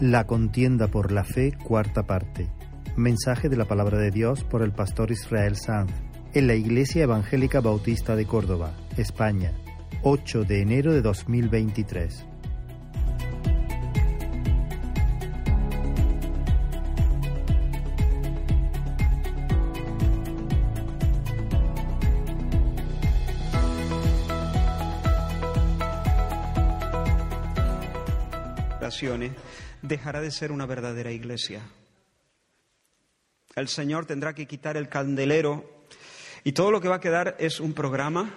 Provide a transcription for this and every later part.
La contienda por la fe, cuarta parte. Mensaje de la palabra de Dios por el pastor Israel Sanz en la Iglesia Evangélica Bautista de Córdoba, España, 8 de enero de 2023. Dejará de ser una verdadera iglesia. El Señor tendrá que quitar el candelero y todo lo que va a quedar es un programa,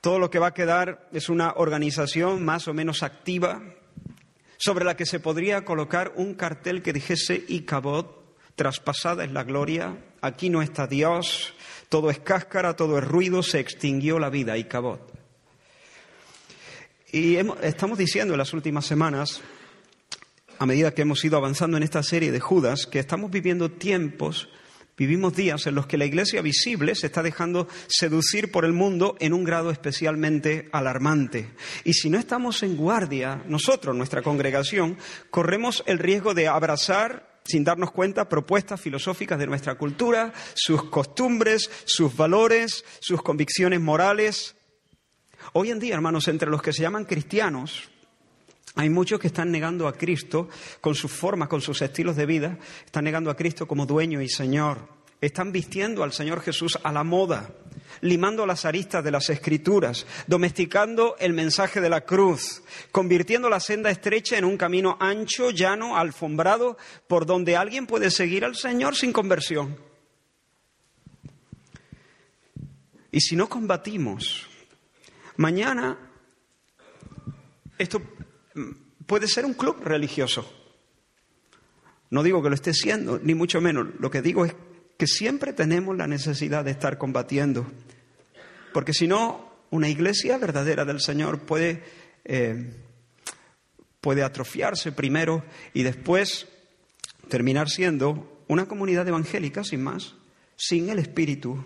todo lo que va a quedar es una organización más o menos activa sobre la que se podría colocar un cartel que dijese Icabod, traspasada es la gloria, aquí no está Dios, todo es cáscara, todo es ruido, se extinguió la vida, Icabod. Y estamos diciendo en las últimas semanas, a medida que hemos ido avanzando en esta serie de Judas, que estamos viviendo tiempos, vivimos días en los que la iglesia visible se está dejando seducir por el mundo en un grado especialmente alarmante. Y si no estamos en guardia, nosotros, nuestra congregación, corremos el riesgo de abrazar sin darnos cuenta, propuestas filosóficas de nuestra cultura, sus costumbres, sus valores, sus convicciones morales, Hoy en día, hermanos, entre los que se llaman cristianos, hay muchos que están negando a Cristo con sus formas, con sus estilos de vida, están negando a Cristo como dueño y Señor. Están vistiendo al Señor Jesús a la moda, limando las aristas de las escrituras, domesticando el mensaje de la cruz, convirtiendo la senda estrecha en un camino ancho, llano, alfombrado, por donde alguien puede seguir al Señor sin conversión. Y si no combatimos Mañana esto puede ser un club religioso. No digo que lo esté siendo, ni mucho menos. Lo que digo es que siempre tenemos la necesidad de estar combatiendo. Porque si no, una iglesia verdadera del Señor puede, eh, puede atrofiarse primero y después terminar siendo una comunidad evangélica sin más, sin el Espíritu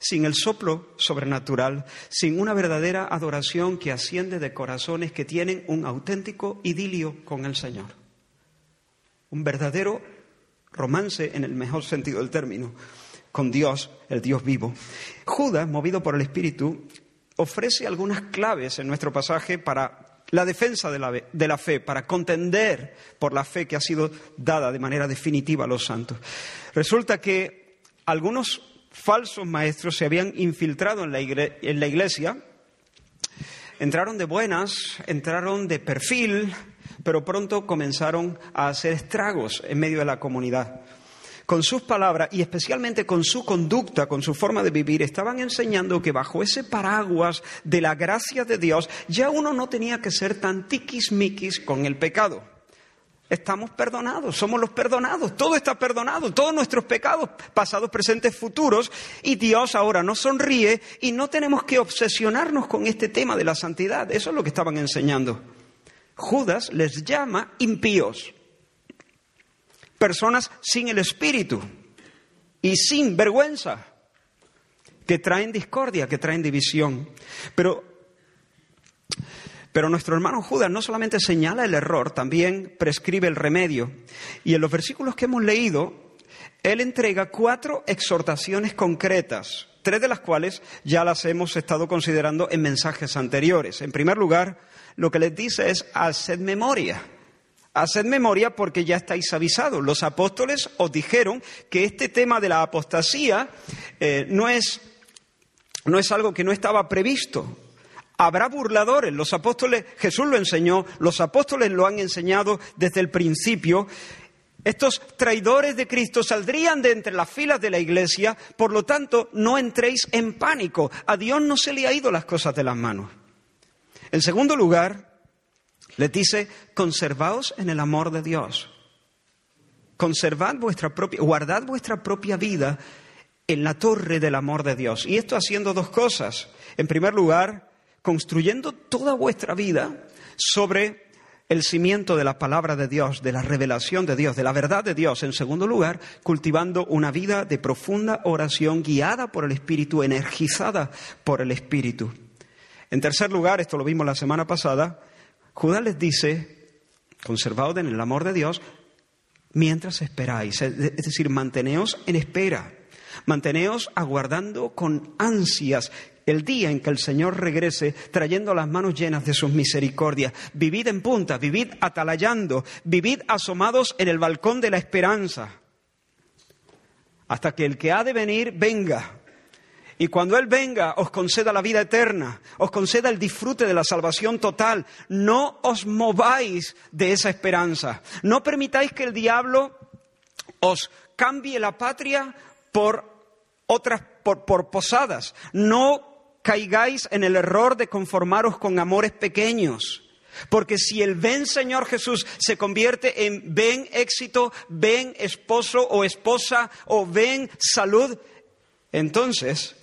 sin el soplo sobrenatural, sin una verdadera adoración que asciende de corazones que tienen un auténtico idilio con el Señor. Un verdadero romance en el mejor sentido del término, con Dios, el Dios vivo. Judas, movido por el Espíritu, ofrece algunas claves en nuestro pasaje para la defensa de la, de la, fe, para contender por la fe que ha sido dada de manera definitiva a los santos. Resulta que algunos falsos maestros se habían infiltrado en la, iglesia, entraron de buenas, entraron de perfil, pero pronto comenzaron a hacer estragos en medio de la comunidad. Con sus palabras y especialmente con su conducta, con su forma de vivir, estaban enseñando que bajo ese paraguas de la gracia de Dios ya uno no tenía que ser tan tiquismiquis con el pecado estamos perdonados, somos los perdonados, todo está perdonado, todos nuestros pecados, pasados, presentes, futuros, y Dios ahora nos sonríe y no tenemos que obsesionarnos con este tema de la santidad. Eso es lo que estaban enseñando. Judas les llama impíos, personas sin el espíritu y sin vergüenza, que traen discordia, que traen división. Pero pero nuestro hermano Judas no solamente señala el error, también prescribe el remedio. Y en los versículos que hemos leído, él entrega cuatro exhortaciones concretas, tres de las cuales ya las hemos estado considerando en mensajes anteriores. En primer lugar, lo que les dice es, haced memoria. Haced memoria porque ya estáis avisados. Los apóstoles os dijeron que este tema de la apostasía eh, no, es, no es algo que no estaba previsto. Habrá burladores, los apóstoles, Jesús lo enseñó, los apóstoles lo han enseñado desde el principio. Estos traidores de Cristo saldrían de entre las filas de la iglesia, por lo tanto, no entréis en pánico. A Dios no se le ha ido las cosas de las manos. En segundo lugar, les dice, conservaos en el amor de Dios. Conservad vuestra propia, guardad vuestra propia vida en la torre del amor de Dios. Y esto haciendo dos cosas. En primer lugar, construyendo toda vuestra vida sobre el cimiento de la palabra de Dios, de la revelación de Dios, de la verdad de Dios. En segundo lugar, cultivando una vida de profunda oración guiada por el Espíritu, energizada por el Espíritu. En tercer lugar, esto lo vimos la semana pasada, Judas les dice, conservaos en el amor de Dios mientras esperáis. Es decir, manteneos en espera. Manteneos aguardando con ansias el día en que el Señor regrese trayendo las manos llenas de sus misericordias. Vivid en punta, vivid atalayando, vivid asomados en el balcón de la esperanza, hasta que el que ha de venir venga. Y cuando Él venga, os conceda la vida eterna, os conceda el disfrute de la salvación total. No os mováis de esa esperanza. No permitáis que el diablo os cambie la patria por otras, por, posadas. No caigáis en el error de conformaros con amores pequeños. Porque si el ven Señor Jesús se convierte en ven éxito, ven esposo o esposa o ven salud, entonces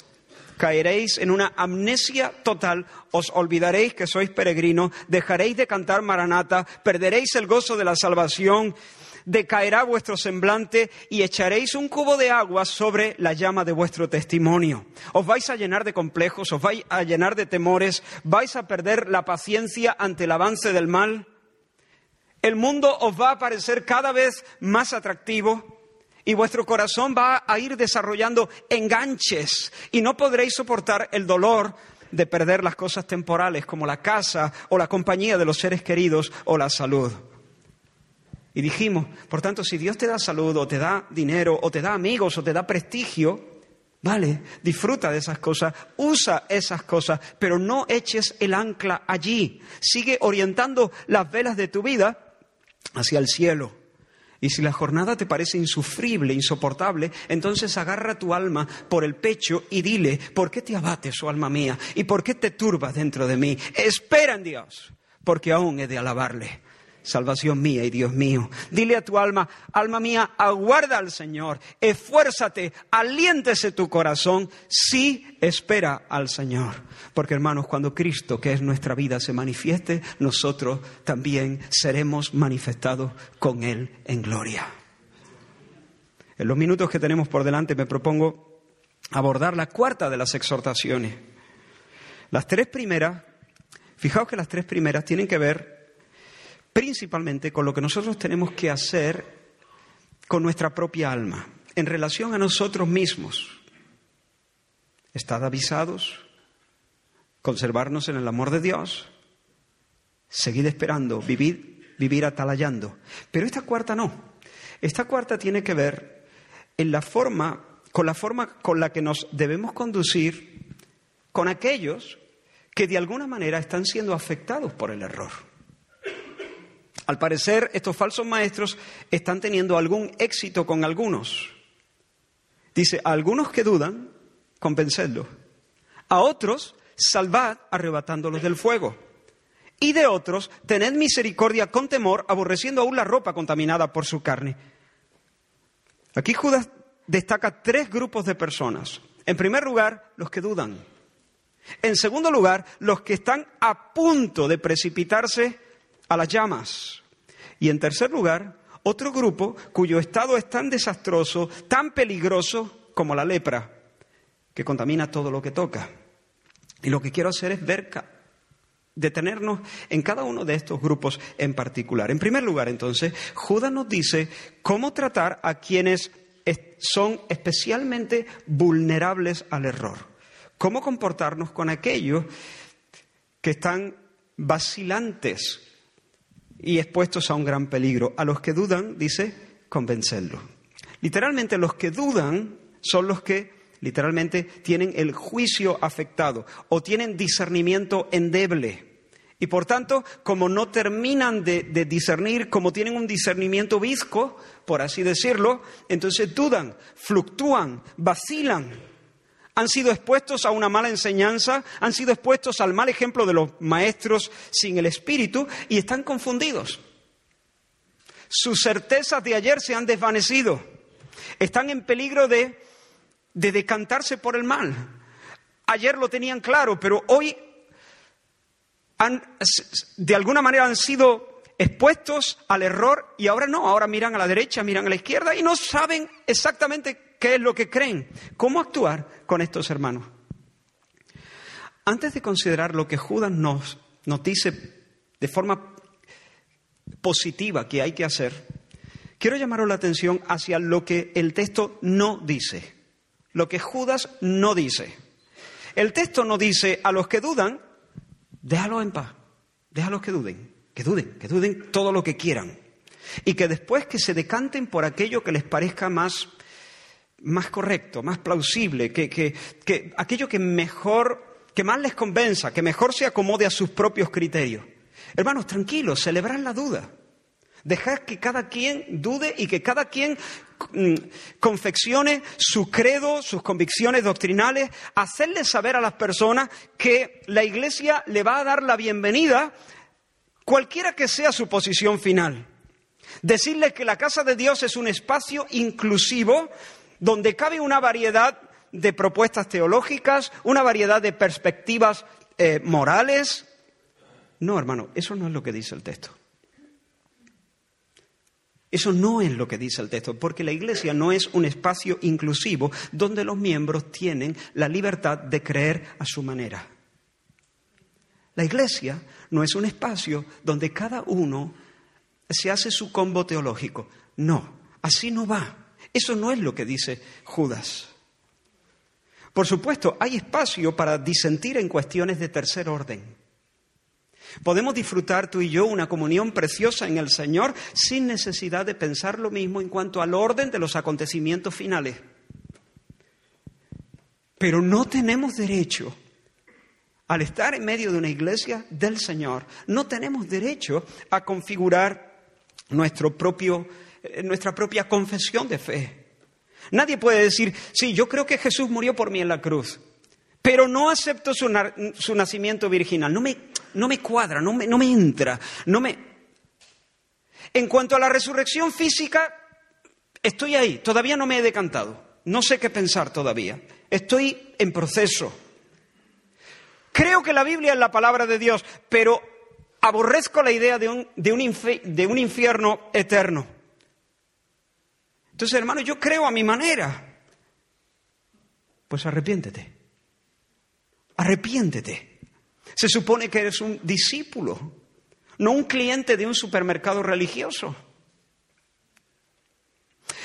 caeréis en una amnesia total, os olvidaréis que sois peregrinos, dejaréis de cantar Maranata, perderéis el gozo de la salvación, decaerá vuestro semblante y echaréis un cubo de agua sobre la llama de vuestro testimonio. Os vais a llenar de complejos, os vais a llenar de temores, vais a perder la paciencia ante el avance del mal. El mundo os va a parecer cada vez más atractivo y vuestro corazón va a ir desarrollando enganches y no podréis soportar el dolor de perder las cosas temporales como la casa o la compañía de los seres queridos o la salud. Y dijimos, por tanto, si Dios te da salud o te da dinero o te da amigos o te da prestigio, vale, disfruta de esas cosas, usa esas cosas, pero no eches el ancla allí. Sigue orientando las velas de tu vida hacia el cielo. Y si la jornada te parece insufrible, insoportable, entonces agarra tu alma por el pecho y dile, ¿por qué te abates, oh alma mía? ¿Y por qué te turbas dentro de mí? Espera en Dios, porque aún he de alabarle salvación mía y Dios mío. Dile a tu alma, alma mía, aguarda al Señor, esfuérzate, aliéntese tu corazón, sí espera al Señor. Porque hermanos, cuando Cristo, que es nuestra vida, se manifieste, nosotros también seremos manifestados con Él en gloria. En los minutos que tenemos por delante me propongo abordar la cuarta de las exhortaciones. Las tres primeras, fijaos que las tres primeras tienen que ver principalmente con lo que nosotros tenemos que hacer con nuestra propia alma, en relación a nosotros mismos. Estad avisados, conservarnos en el amor de Dios, seguid esperando, vivir, vivir atalayando. Pero esta cuarta no. Esta cuarta tiene que ver en la forma, con la forma con la que nos debemos conducir con aquellos que de alguna manera están siendo afectados por el error. Al parecer, estos falsos maestros están teniendo algún éxito con algunos. Dice, a algunos que dudan, convencedlos. A otros, salvad arrebatándolos del fuego. Y de otros, tened misericordia con temor, aborreciendo aún la ropa contaminada por su carne. Aquí Judas destaca tres grupos de personas. En primer lugar, los que dudan. En segundo lugar, los que están a punto de precipitarse a las llamas. Y en tercer lugar, otro grupo cuyo estado es tan desastroso, tan peligroso como la lepra, que contamina todo lo que toca. Y lo que quiero hacer es ver, detenernos en cada uno de estos grupos en particular. En primer lugar, entonces, Judas nos dice cómo tratar a quienes son especialmente vulnerables al error. Cómo comportarnos con aquellos que están vacilantes y expuestos a un gran peligro. A los que dudan, dice, convencerlos. Literalmente los que dudan son los que literalmente tienen el juicio afectado o tienen discernimiento endeble. Y por tanto, como no terminan de, discernir, como tienen un discernimiento visco, por así decirlo, entonces dudan, fluctúan, vacilan han sido expuestos a una mala enseñanza, han sido expuestos al mal ejemplo de los maestros sin el espíritu y están confundidos. Sus certezas de ayer se han desvanecido. Están en peligro de, de decantarse por el mal. Ayer lo tenían claro, pero hoy han, de alguna manera han sido expuestos al error y ahora no, ahora miran a la derecha, miran a la izquierda y no saben exactamente qué es lo que creen, cómo actuar con estos hermanos. Antes de considerar lo que Judas nos, dice de forma positiva que hay que hacer, quiero llamaros la atención hacia lo que el texto no dice, lo que Judas no dice. El texto no dice a los que dudan, déjalos en paz, déjalos que duden, que duden, que duden todo lo que quieran. Y que después que se decanten por aquello que les parezca más, más correcto, más plausible, que, que, que aquello que mejor, que más les convenza, que mejor se acomode a sus propios criterios. Hermanos, tranquilos, celebran la duda. Dejad que cada quien dude y que cada quien mm, confeccione su credo, sus convicciones doctrinales, hacerle saber a las personas que la Iglesia le va a dar la bienvenida, cualquiera que sea su posición final. Decirles que la casa de Dios es un espacio inclusivo donde cabe una variedad de propuestas teológicas, una variedad de perspectivas eh, morales. No, hermano, eso no es lo que dice el texto. Eso no es lo que dice el texto, porque la Iglesia no es un espacio inclusivo donde los miembros tienen la libertad de creer a su manera. La Iglesia no es un espacio donde cada uno se hace su combo teológico. No, así no va. Eso no es lo que dice Judas. Por supuesto, hay espacio para disentir en cuestiones de tercer orden. Podemos disfrutar tú y yo una comunión preciosa en el Señor sin necesidad de pensar lo mismo en cuanto al orden de los acontecimientos finales. Pero no tenemos derecho, al estar en medio de una iglesia del Señor, no tenemos derecho a configurar nuestro propio, nuestra propia confesión de fe. Nadie puede decir, sí, yo creo que Jesús murió por mí en la cruz, pero no acepto su, su nacimiento virginal. No me, no me cuadra, no me, no me entra, no me... En cuanto a la resurrección física, estoy ahí, todavía no me he decantado, no sé qué pensar todavía, estoy en proceso. Creo que la Biblia es la palabra de Dios, pero aborrezco la idea de un, de un, infierno eterno. Entonces, hermano, yo creo a mi manera. Pues arrepiéntete. Arrepiéntete. Se supone que eres un discípulo, no un cliente de un supermercado religioso.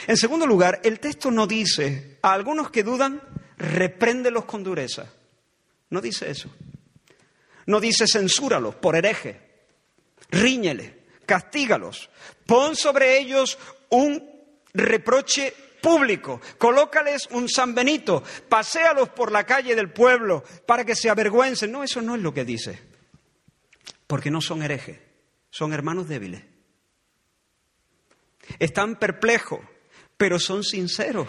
En segundo lugar, el texto no dice, a algunos que dudan, repréndelos con dureza. No dice eso. No dice censúralos por hereje, ríñele, castígalos, pon sobre ellos un reproche público, colócales un San Benito, paséalos por la calle del pueblo para que se avergüencen. No, eso no es lo que dice, porque no son herejes, son hermanos débiles. Están perplejos, pero son sinceros.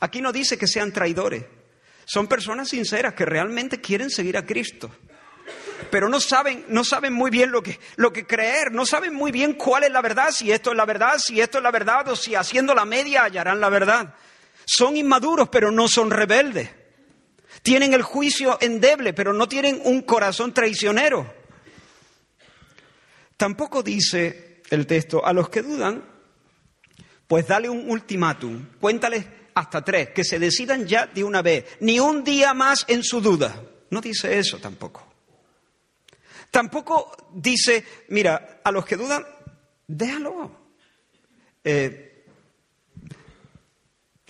Aquí no dice que sean traidores, son personas sinceras que realmente quieren seguir a Cristo pero no saben, no saben muy bien lo que, lo que creer, no saben muy bien cuál es la verdad, si esto es la verdad, si esto es la verdad o si haciendo la media hallarán la verdad. Son inmaduros, pero no son rebeldes. Tienen el juicio endeble, pero no tienen un corazón traicionero. Tampoco dice el texto, a los que dudan, pues dale un ultimátum, cuéntales hasta tres, que se decidan ya de una vez, ni un día más en su duda. No dice eso tampoco. Tampoco dice, mira, a los que dudan, déjalo. Eh,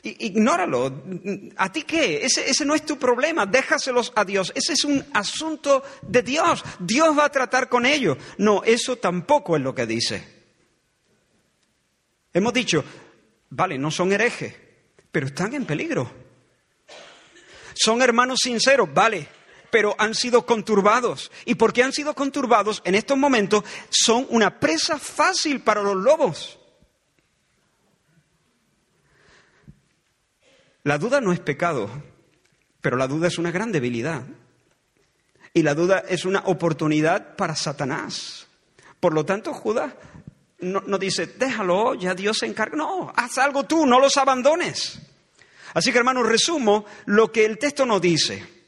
ignóralo. ¿A ti qué? Ese, ese, no es tu problema. Déjaselos a Dios. Ese es un asunto de Dios. Dios va a tratar con ellos. No, eso tampoco es lo que dice. Hemos dicho, vale, no son herejes, pero están en peligro. Son hermanos sinceros, vale, pero han sido conturbados. Y porque han sido conturbados, en estos momentos son una presa fácil para los lobos. La duda no es pecado, pero la duda es una gran debilidad. Y la duda es una oportunidad para Satanás. Por lo tanto, Judas no, no, dice, déjalo, ya Dios se encarga. No, haz algo tú, no los abandones. Así que, hermanos, resumo lo que el texto nos dice.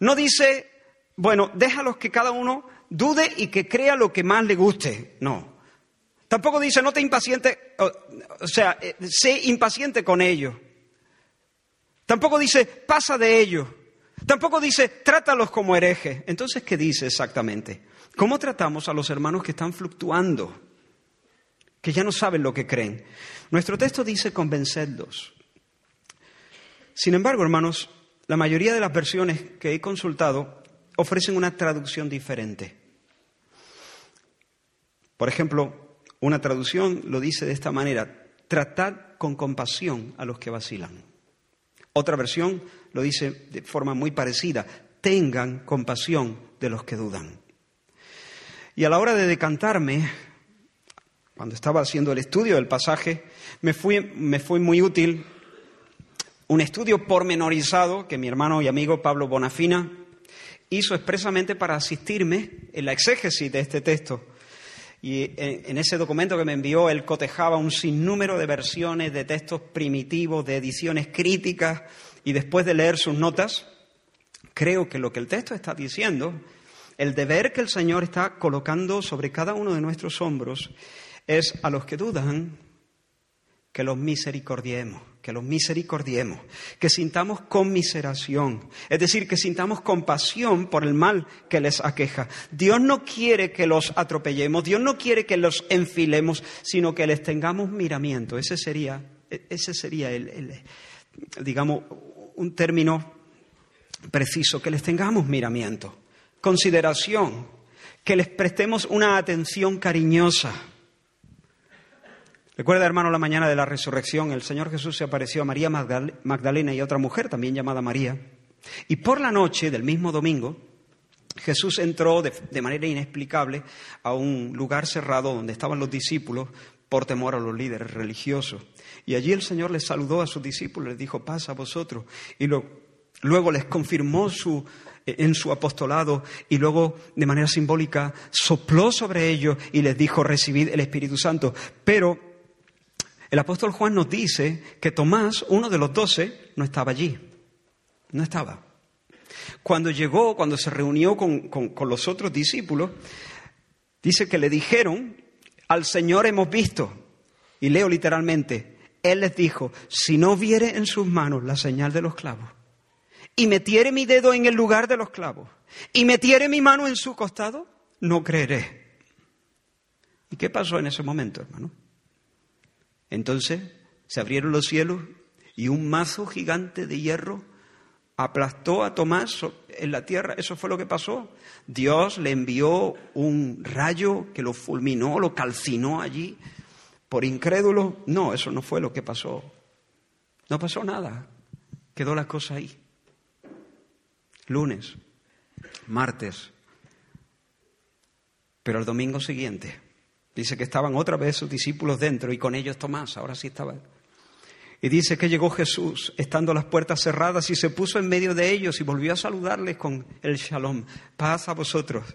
No dice, bueno, déjalos que cada uno dude y que crea lo que más le guste. No. Tampoco dice, no te impacientes, o, sea, eh, sé impaciente con ellos. Tampoco dice, pasa de ellos. Tampoco dice, trátalos como herejes. Entonces, ¿qué dice exactamente? ¿Cómo tratamos a los hermanos que están fluctuando? Que ya no saben lo que creen. Nuestro texto dice convencerlos. Sin embargo, hermanos, la mayoría de las versiones que he consultado ofrecen una traducción diferente. Por ejemplo, una traducción lo dice de esta manera, tratad con compasión a los que vacilan. Otra versión lo dice de forma muy parecida, tengan compasión de los que dudan. Y a la hora de decantarme, cuando estaba haciendo el estudio del pasaje, me fue me fue muy útil un estudio pormenorizado que mi hermano y amigo Pablo Bonafina hizo expresamente para asistirme en la exégesis de este texto. Y en, ese documento que me envió, él cotejaba un sinnúmero de versiones de textos primitivos, de ediciones críticas, y después de leer sus notas, creo que lo que el texto está diciendo, el deber que el Señor está colocando sobre cada uno de nuestros hombros, es a los que dudan que los misericordiemos que los misericordiemos, que sintamos conmiseración, es decir, que sintamos compasión por el mal que les aqueja. Dios no quiere que los atropellemos, Dios no quiere que los enfilemos, sino que les tengamos miramiento. Ese sería, ese sería el, digamos, un término preciso, que les tengamos miramiento, consideración, que les prestemos una atención cariñosa Recuerda, hermano, la mañana de la resurrección, el Señor Jesús se apareció a María Magdalena y a otra mujer también llamada María. Y por la noche del mismo domingo, Jesús entró de, manera inexplicable a un lugar cerrado donde estaban los discípulos por temor a los líderes religiosos. Y allí el Señor les saludó a sus discípulos, les dijo, paz a vosotros. Y luego les confirmó su, en su apostolado y luego de manera simbólica sopló sobre ellos y les dijo, recibid el Espíritu Santo. Pero el apóstol Juan nos dice que Tomás, uno de los doce, no estaba allí. No estaba. Cuando llegó, cuando se reunió con, los otros discípulos, dice que le dijeron, al Señor hemos visto. Y leo literalmente, Él les dijo, si no viere en sus manos la señal de los clavos, y metiere mi dedo en el lugar de los clavos, y metiere mi mano en su costado, no creeré. ¿Y qué pasó en ese momento, hermano? Entonces se abrieron los cielos y un mazo gigante de hierro aplastó a Tomás en la tierra. Eso fue lo que pasó. Dios le envió un rayo que lo fulminó, lo calcinó allí. Por incrédulo, no, eso no fue lo que pasó. No pasó nada. Quedó la cosa ahí. Lunes, martes. Pero el domingo siguiente Dice que estaban otra vez sus discípulos dentro y con ellos Tomás, ahora sí estaba. Y dice que llegó Jesús estando las puertas cerradas y se puso en medio de ellos y volvió a saludarles con el shalom, paz a vosotros.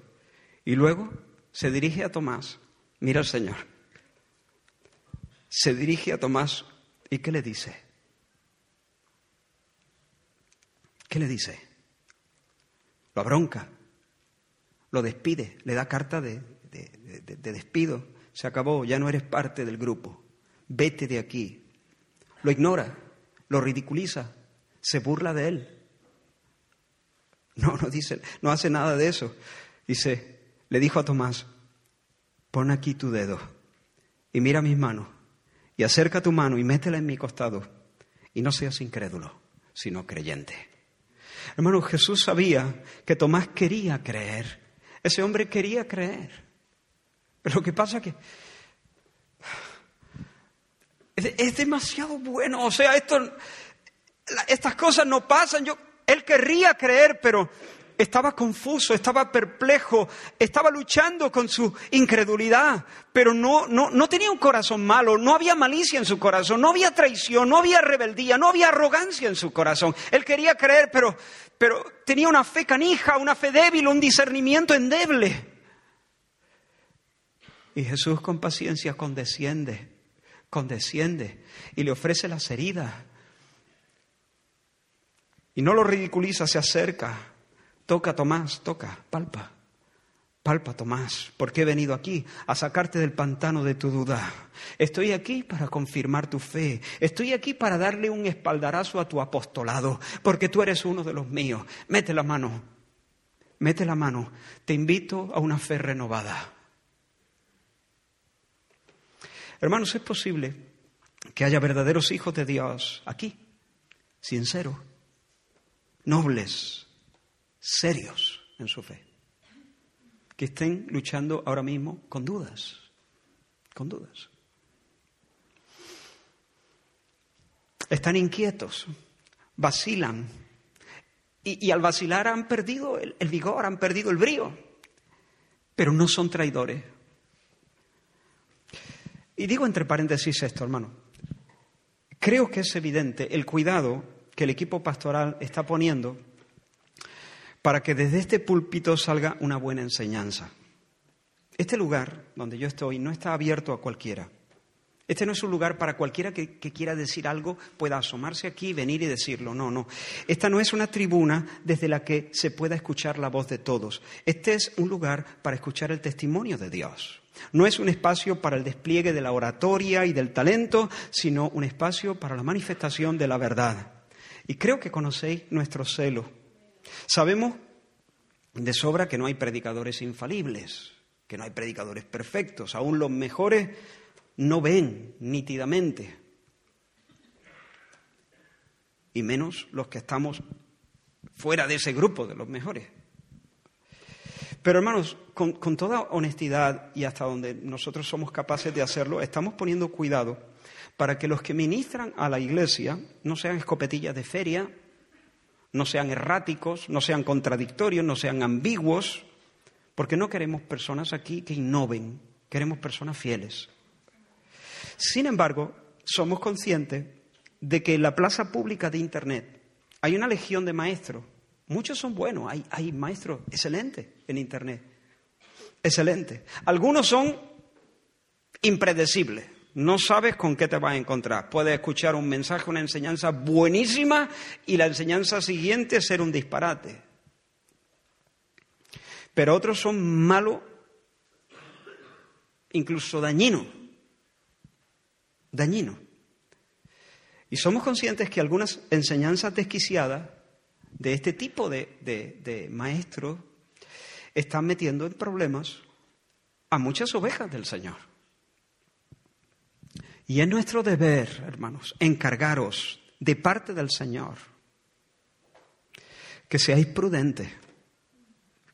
Y luego se dirige a Tomás, mira al Señor, se dirige a Tomás y ¿qué le dice? ¿Qué le dice? Lo abronca, lo despide, le da carta de, de, despido, se acabó, ya no eres parte del grupo, vete de aquí. Lo ignora, lo ridiculiza, se burla de él. No, no dice, no hace nada de eso. Dice, le dijo a Tomás, pon aquí tu dedo y mira mis manos y acerca tu mano y métela en mi costado y no seas incrédulo, sino creyente. Hermano, Jesús sabía que Tomás quería creer. Ese hombre quería creer. Pero lo que pasa es que es, demasiado bueno. O sea, esto, estas cosas no pasan. Yo, él querría creer, pero estaba confuso, estaba perplejo, estaba luchando con su incredulidad, pero no, no, no tenía un corazón malo, no había malicia en su corazón, no había traición, no había rebeldía, no había arrogancia en su corazón. Él quería creer, pero, pero tenía una fe canija, una fe débil, un discernimiento endeble. Y Jesús con paciencia condesciende, condesciende y le ofrece las heridas. Y no lo ridiculiza, se acerca, toca Tomás, toca, palpa. Palpa, Tomás, porque he venido aquí a sacarte del pantano de tu duda. Estoy aquí para confirmar tu fe. Estoy aquí para darle un espaldarazo a tu apostolado, porque tú eres uno de los míos. Mete la mano, mete la mano. Te invito a una fe renovada. Hermanos, es posible que haya verdaderos hijos de Dios aquí, sinceros, nobles, serios en su fe que estén luchando ahora mismo con dudas, con dudas. Están inquietos, vacilan, y, al vacilar han perdido el, el vigor, han perdido el brío, pero no son traidores. Y digo entre paréntesis esto, hermano. Creo que es evidente el cuidado que el equipo pastoral está poniendo para que desde este púlpito salga una buena enseñanza. Este lugar donde yo estoy no está abierto a cualquiera. Este no es un lugar para cualquiera que, quiera decir algo, pueda asomarse aquí, venir y decirlo. No, no. Esta no es una tribuna desde la que se pueda escuchar la voz de todos. Este es un lugar para escuchar el testimonio de Dios. No es un espacio para el despliegue de la oratoria y del talento, sino un espacio para la manifestación de la verdad. Y creo que conocéis nuestro celo Sabemos de sobra que no hay predicadores infalibles, que no hay predicadores perfectos, aún los mejores no ven nítidamente, y menos los que estamos fuera de ese grupo de los mejores. Pero hermanos, con, con, toda honestidad y hasta donde nosotros somos capaces de hacerlo, estamos poniendo cuidado para que los que ministran a la iglesia no sean escopetillas de feria, no sean erráticos, no sean contradictorios, no sean ambiguos, porque no queremos personas aquí que innoven, queremos personas fieles. Sin embargo, somos conscientes de que en la plaza pública de Internet hay una legión de maestros. Muchos son buenos, hay, maestros excelentes en Internet. Excelentes. Algunos son impredecibles. No sabes con qué te vas a encontrar. Puedes escuchar un mensaje, una enseñanza buenísima y la enseñanza siguiente ser un disparate. Pero otros son malos, incluso dañinos. Dañinos. Y somos conscientes que algunas enseñanzas desquiciadas de este tipo de, de maestros están metiendo en problemas a muchas ovejas del Señor. Y es nuestro deber, hermanos, encargaros de parte del Señor que seáis prudentes,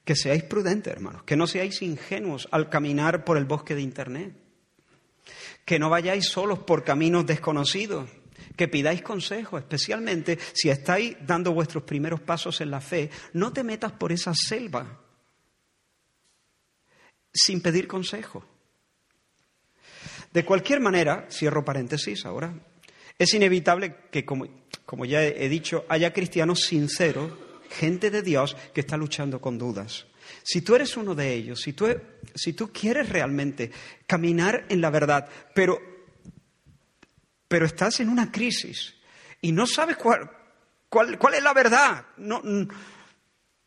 que seáis prudentes, hermanos, que no seáis ingenuos al caminar por el bosque de Internet, que no vayáis solos por caminos desconocidos, que pidáis consejo, especialmente si estáis dando vuestros primeros pasos en la fe, no te metas por esa selva sin pedir consejo. De cualquier manera, cierro paréntesis ahora, es inevitable que, como, ya he dicho, haya cristianos sinceros, gente de Dios que está luchando con dudas. Si tú eres uno de ellos, si tú, si tú quieres realmente caminar en la verdad, pero, pero estás en una crisis y no sabes cuál, cuál, cuál es la verdad, no,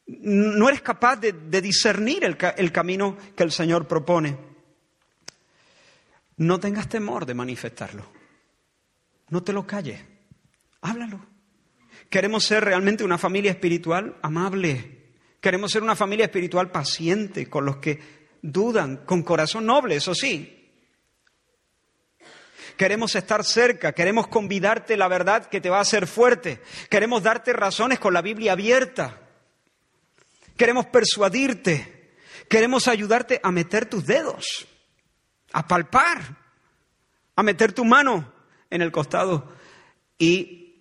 no eres capaz de, discernir el, el camino que el Señor propone, no tengas temor de manifestarlo. No te lo calles. Háblalo. Queremos ser realmente una familia espiritual amable. Queremos ser una familia espiritual paciente con los que dudan, con corazón noble, eso sí. Queremos estar cerca, queremos convidarte la verdad que te va a hacer fuerte. Queremos darte razones con la Biblia abierta. Queremos persuadirte. Queremos ayudarte a meter tus dedos a palpar, a meter tu mano en el costado y,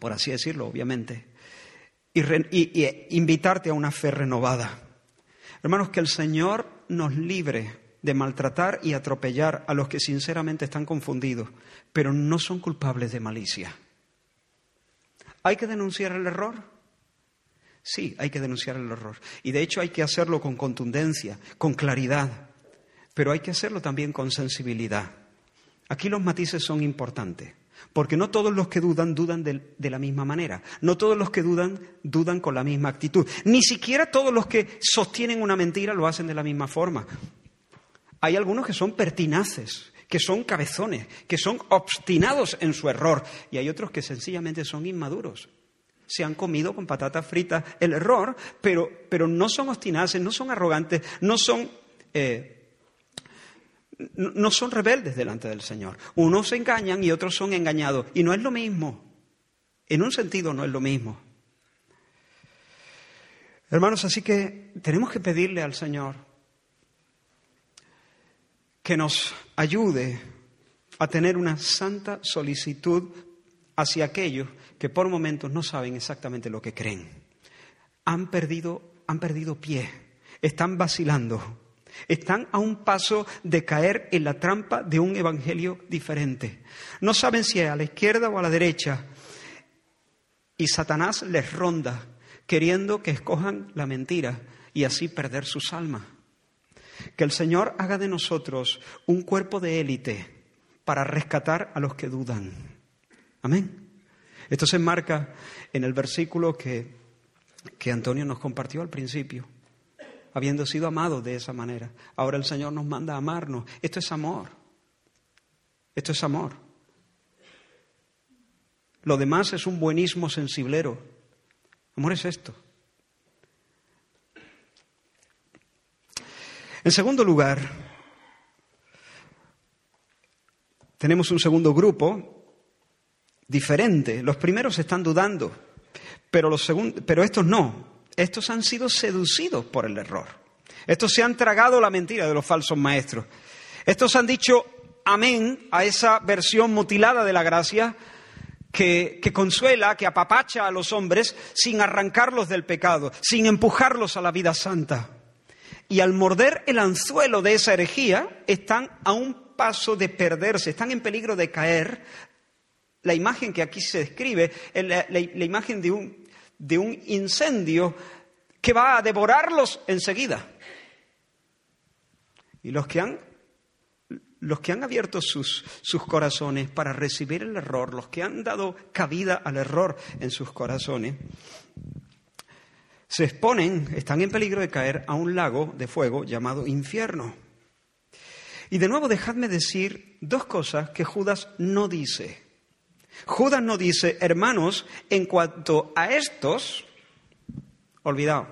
por así decirlo, obviamente, y, invitarte a una fe renovada. Hermanos, que el Señor nos libre de maltratar y atropellar a los que sinceramente están confundidos, pero no son culpables de malicia. ¿Hay que denunciar el error? Sí, hay que denunciar el error. Y de hecho hay que hacerlo con contundencia, con claridad pero hay que hacerlo también con sensibilidad. Aquí los matices son importantes. Porque no todos los que dudan dudan de, la misma manera. No todos los que dudan dudan con la misma actitud. Ni siquiera todos los que sostienen una mentira lo hacen de la misma forma. Hay algunos que son pertinaces, que son cabezones, que son obstinados en su error. Y hay otros que sencillamente son inmaduros. Se han comido con patatas fritas el error, pero, pero no son obstinaces, no son arrogantes, no son... Eh, no son rebeldes delante del Señor. Unos se engañan y otros son engañados. Y no es lo mismo. En un sentido no es lo mismo. Hermanos, así que tenemos que pedirle al Señor que nos ayude a tener una santa solicitud hacia aquellos que por momentos no saben exactamente lo que creen. Han perdido, han perdido pie, están vacilando están a un paso de caer en la trampa de un evangelio diferente. No saben si es a la izquierda o a la derecha. Y Satanás les ronda, queriendo que escojan la mentira y así perder sus almas. Que el Señor haga de nosotros un cuerpo de élite para rescatar a los que dudan. Amén. Esto se enmarca en el versículo que, que Antonio nos compartió al principio habiendo sido amados de esa manera. Ahora el Señor nos manda a amarnos. Esto es amor. Esto es amor. Lo demás es un buenismo sensiblero. Amor es esto. En segundo lugar, tenemos un segundo grupo diferente. Los primeros están dudando, pero, los pero estos no estos han sido seducidos por el error. Estos se han tragado la mentira de los falsos maestros. Estos han dicho amén a esa versión mutilada de la gracia que, que, consuela, que apapacha a los hombres sin arrancarlos del pecado, sin empujarlos a la vida santa. Y al morder el anzuelo de esa herejía, están a un paso de perderse, están en peligro de caer. La imagen que aquí se describe es la, imagen de un, incendio que va a devorarlos enseguida. Y los que han, los que han abierto sus corazones para recibir el error, los que han dado cabida al error en sus corazones, se exponen, están en peligro de caer a un lago de fuego llamado infierno. Y de nuevo dejadme decir dos cosas que Judas no dice. Judas no dice, hermanos, en cuanto a estos, olvidaos.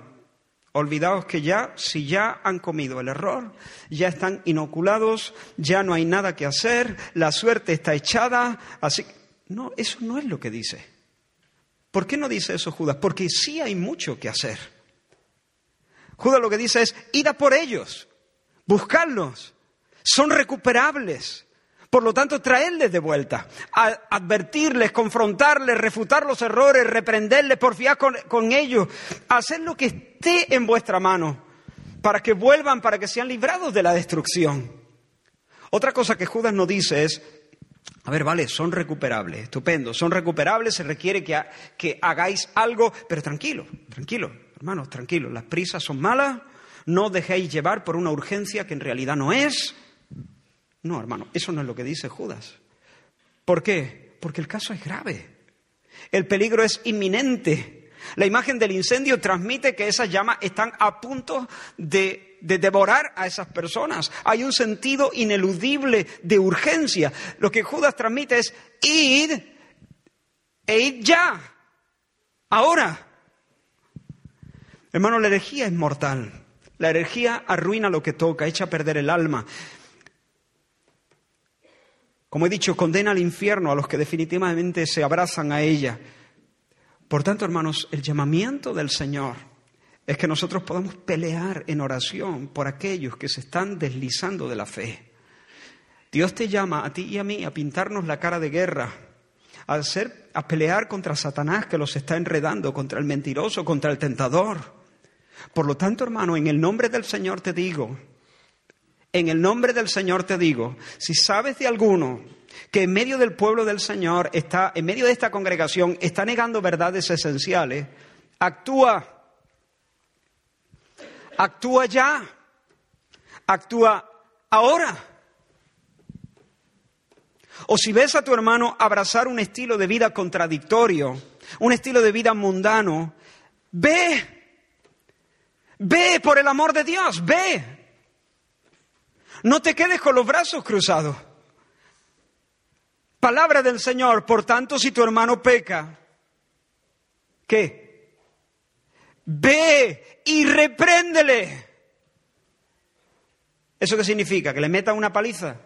Olvidaos que ya, si ya han comido el error, ya están inoculados, ya no hay nada que hacer, la suerte está echada, así. No, eso no es lo que dice. ¿Por qué no dice eso Judas? Porque sí hay mucho que hacer. Judas lo que dice es, id a por ellos, buscarlos, son recuperables. Por lo tanto, traerles de vuelta, advertirles, confrontarles, refutar los errores, reprenderles, porfiar con, con ellos, hacer lo que esté en vuestra mano para que vuelvan, para que sean librados de la destrucción. Otra cosa que Judas no dice es, a ver, vale, son recuperables, estupendo, son recuperables, se requiere que, que hagáis algo, pero tranquilo, tranquilo, hermanos, tranquilo, las prisas son malas, no dejéis llevar por una urgencia que en realidad no es, no, hermano, eso no es lo que dice Judas. ¿Por qué? Porque el caso es grave. El peligro es inminente. La imagen del incendio transmite que esas llamas están a punto de, devorar a esas personas. Hay un sentido ineludible de urgencia. Lo que Judas transmite es id e id ya, ahora. Hermano, la herejía es mortal. La herejía arruina lo que toca, echa a perder el alma. Como he dicho, condena al infierno a los que definitivamente se abrazan a ella. Por tanto, hermanos, el llamamiento del Señor es que nosotros podamos pelear en oración por aquellos que se están deslizando de la fe. Dios te llama a ti y a mí a pintarnos la cara de guerra, a, hacer, a pelear contra Satanás que los está enredando, contra el mentiroso, contra el tentador. Por lo tanto, hermano, en el nombre del Señor te digo, en el nombre del Señor te digo, si sabes de alguno que en medio del pueblo del Señor está, en medio de esta congregación, está negando verdades esenciales, actúa. Actúa ya. Actúa ahora. o si ves a tu hermano abrazar un estilo de vida contradictorio, un estilo de vida mundano, ve, ve por el amor de Dios, ve. No te quedes con los brazos cruzados. Palabra del Señor, por tanto, si tu hermano peca, ¿qué? Ve y repréndele. ¿Eso qué significa? ¿Que le meta una paliza?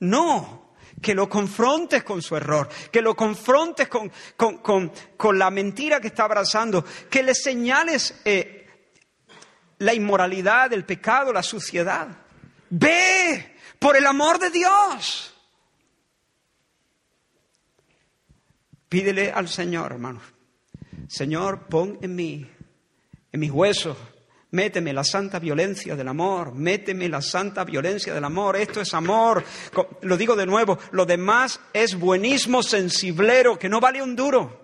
No, que lo confrontes con su error, que lo confrontes con, con, la mentira que está abrazando, que le señales eh, la inmoralidad, el pecado, la suciedad. Ve, por el amor de Dios. Pídele al Señor, hermanos. Señor, pon en mí, en mis huesos, Méteme la santa violencia del amor, méteme la santa violencia del amor. Esto es amor. Lo digo de nuevo, lo demás es buenismo sensiblero que no vale un duro.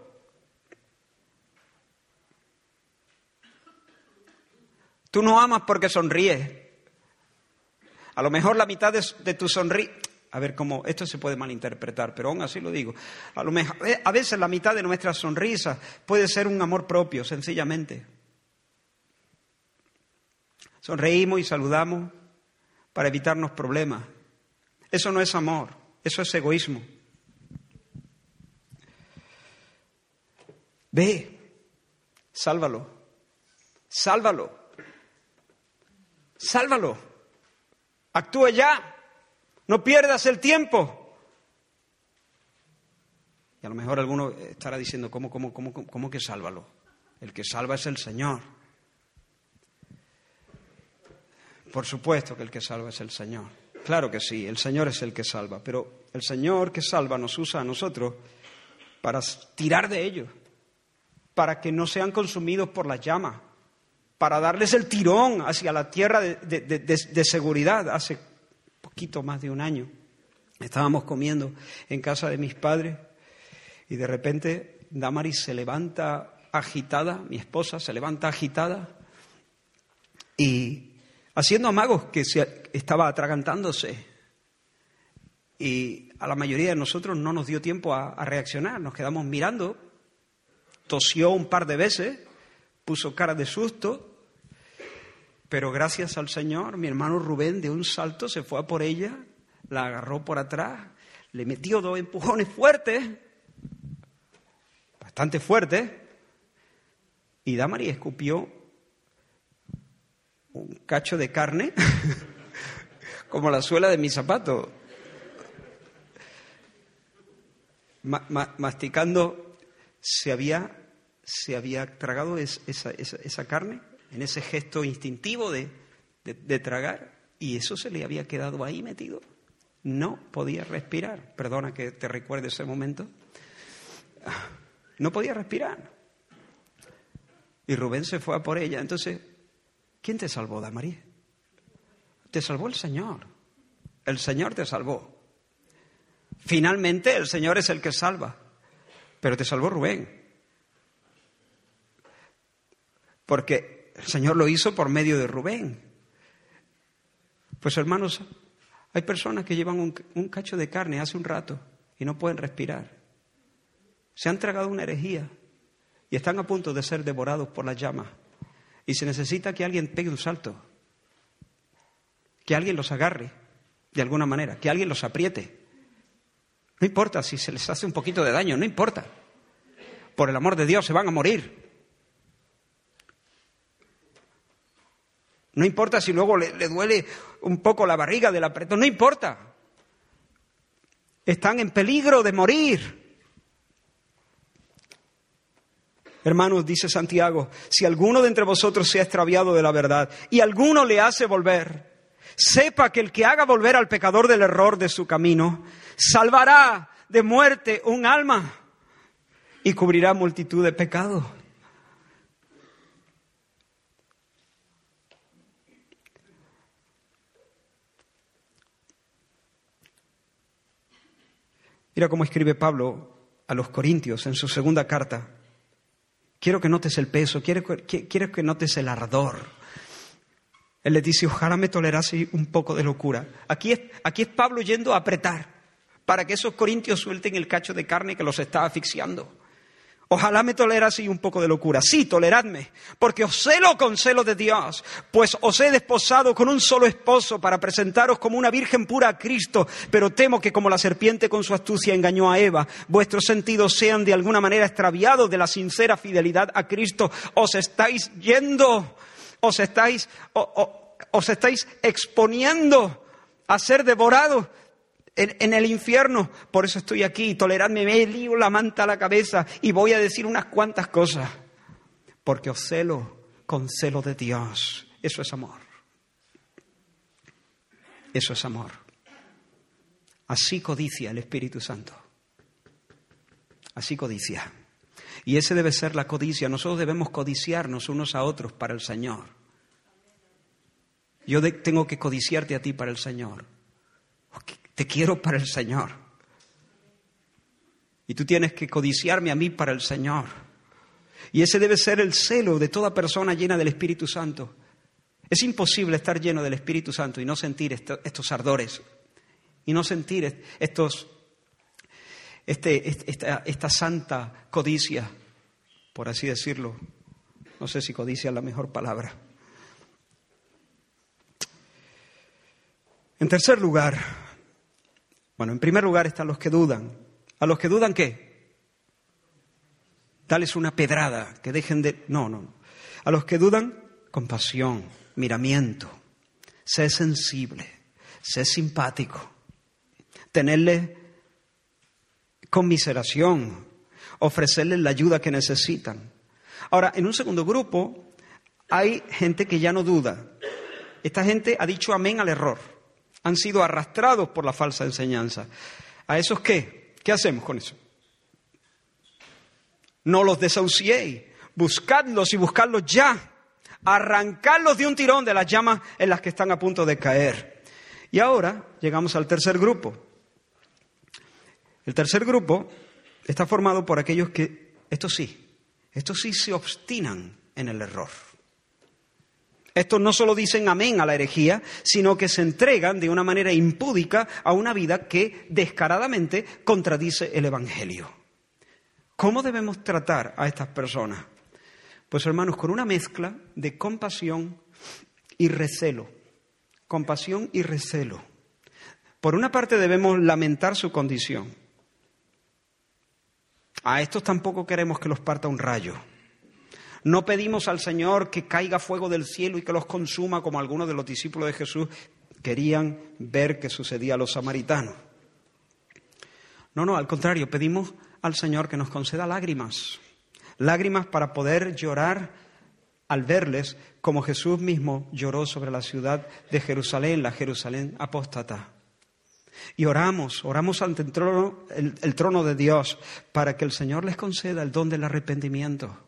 Tú no amas porque sonríes. A lo mejor la mitad de, tu sonrisa, a ver cómo esto se puede malinterpretar, pero aún así lo digo. A, lo mejor, a veces la mitad de nuestra sonrisa puede ser un amor propio, sencillamente. Sonreímos y saludamos para evitarnos problemas. Eso no es amor, eso es egoísmo. Ve, sálvalo, sálvalo, sálvalo. Actúa ya, no pierdas el tiempo. Y a lo mejor alguno estará diciendo, ¿cómo, cómo, cómo, cómo que sálvalo? El que salva es el Señor. Por supuesto que el que salva es el Señor. Claro que sí, el Señor es el que salva, pero el Señor que salva nos usa a nosotros para tirar de ellos, para que no sean consumidos por las llamas, para darles el tirón hacia la tierra de, seguridad. Hace poquito más de un año estábamos comiendo en casa de mis padres y de repente Damaris se levanta agitada, mi esposa se levanta agitada y haciendo amagos que se estaba atragantándose. Y a la mayoría de nosotros no nos dio tiempo a, reaccionar, nos quedamos mirando, tosió un par de veces, puso cara de susto, pero gracias al Señor, mi hermano Rubén de un salto se fue por ella, la agarró por atrás, le metió dos empujones fuertes, bastante fuertes, y Damari escupió un cacho de carne, como la suela de mi zapato, masticando, se había, se había tragado esa, carne en ese gesto instintivo de, de tragar y eso se le había quedado ahí metido. No podía respirar. Perdona que te recuerde ese momento. No podía respirar. Y Rubén se fue a por ella. Entonces ¿Quién te salvó, Damarí? Te salvó el Señor. El Señor te salvó. Finalmente el Señor es el que salva. Pero te salvó Rubén. Porque el Señor lo hizo por medio de Rubén. Pues hermanos, hay personas que llevan un, un, cacho de carne hace un rato y no pueden respirar. Se han tragado una herejía y están a punto de ser devorados por las llamas. Y se necesita que alguien pegue un salto, que alguien los agarre de alguna manera, que alguien los apriete. No importa si se les hace un poquito de daño, no importa. Por el amor de Dios se van a morir. No importa si luego le, le duele un poco la barriga del apretón, no importa. Están en peligro de morir. Hermanos, dice Santiago, si alguno de entre vosotros se ha extraviado de la verdad y alguno le hace volver, sepa que el que haga volver al pecador del error de su camino, salvará de muerte un alma y cubrirá multitud de pecados. Mira cómo escribe Pablo a los Corintios en su segunda carta. Quiero que notes el peso, quiero, quiero que notes el ardor. Él le dice, ojalá me tolerase un poco de locura. Aquí es, aquí es Pablo yendo a apretar para que esos corintios suelten el cacho de carne que los está asfixiando. Ojalá me tolerase un poco de locura. Sí, toleradme, porque os celo con celo de Dios, pues os he desposado con un solo esposo para presentaros como una virgen pura a Cristo, pero temo que como la serpiente con su astucia engañó a Eva, vuestros sentidos sean de alguna manera extraviados de la sincera fidelidad a Cristo. Os estáis yendo, os estáis, os estáis exponiendo a ser devorados en, el infierno. Por eso estoy aquí. Toleradme, me lío la manta a la cabeza y voy a decir unas cuantas cosas. Porque os celo con celo de Dios. Eso es amor. Eso es amor. Así codicia el Espíritu Santo. Así codicia. Y ese debe ser la codicia. Nosotros debemos codiciarnos unos a otros para el Señor. Yo tengo que codiciarte a ti para el Señor. Te quiero para el Señor. Y tú tienes que codiciarme a mí para el Señor. Y ese debe ser el celo de toda persona llena del Espíritu Santo. Es imposible estar lleno del Espíritu Santo y no sentir estos ardores y no sentir estos, este, esta, esta santa codicia, por así decirlo. No sé si codicia es la mejor palabra. En tercer lugar, bueno, en primer lugar están los que dudan. ¿A los que dudan qué? Dales una pedrada, que dejen de... No, no, no. A los que dudan, compasión, miramiento. Sé sensible, sé simpático. Tenerle conmiseración, ofrecerles la ayuda que necesitan. Ahora, en un segundo grupo hay gente que ya no duda. Esta gente ha dicho amén al error han sido arrastrados por la falsa enseñanza. ¿A esos qué? ¿Qué hacemos con eso? No los desahuciéis, buscadlos y buscadlos ya, arrancarlos de un tirón de las llamas en las que están a punto de caer. Y ahora llegamos al tercer grupo. El tercer grupo está formado por aquellos que, esto sí, estos sí se obstinan en el error. Estos no solo dicen amén a la herejía, sino que se entregan de una manera impúdica a una vida que descaradamente contradice el Evangelio. ¿Cómo debemos tratar a estas personas? Pues hermanos, con una mezcla de compasión y recelo. Compasión y recelo. Por una parte debemos lamentar su condición. A estos tampoco queremos que los parta un rayo. No pedimos al Señor que caiga fuego del cielo y que los consuma como algunos de los discípulos de Jesús querían ver que sucedía a los samaritanos. No, no, al contrario, pedimos al Señor que nos conceda lágrimas, lágrimas para poder llorar al verles como Jesús mismo lloró sobre la ciudad de Jerusalén, la Jerusalén apóstata. Y oramos, oramos ante el trono, el trono de Dios para que el Señor les conceda el don del arrepentimiento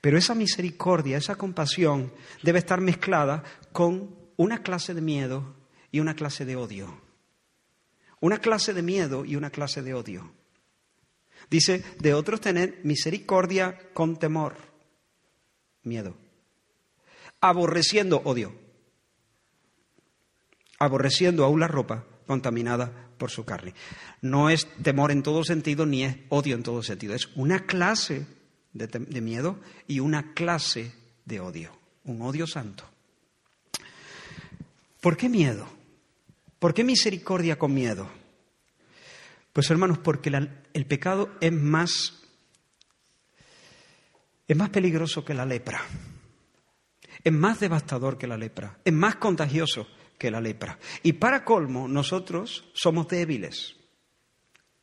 pero esa misericordia, esa compasión debe estar mezclada con una clase de miedo y una clase de odio. Una clase de miedo y una clase de odio. Dice, de otros tener misericordia con temor, miedo. Aborreciendo odio. Aborreciendo aún la ropa contaminada por su carne. No es temor en todo sentido ni es odio en todo sentido. Es una clase de, miedo y una clase de odio, un odio santo. ¿Por qué miedo? ¿Por qué misericordia con miedo? Pues hermanos, porque el pecado es más, es más peligroso que la lepra, es más devastador que la lepra, es más contagioso que la lepra. Y para colmo, nosotros somos débiles,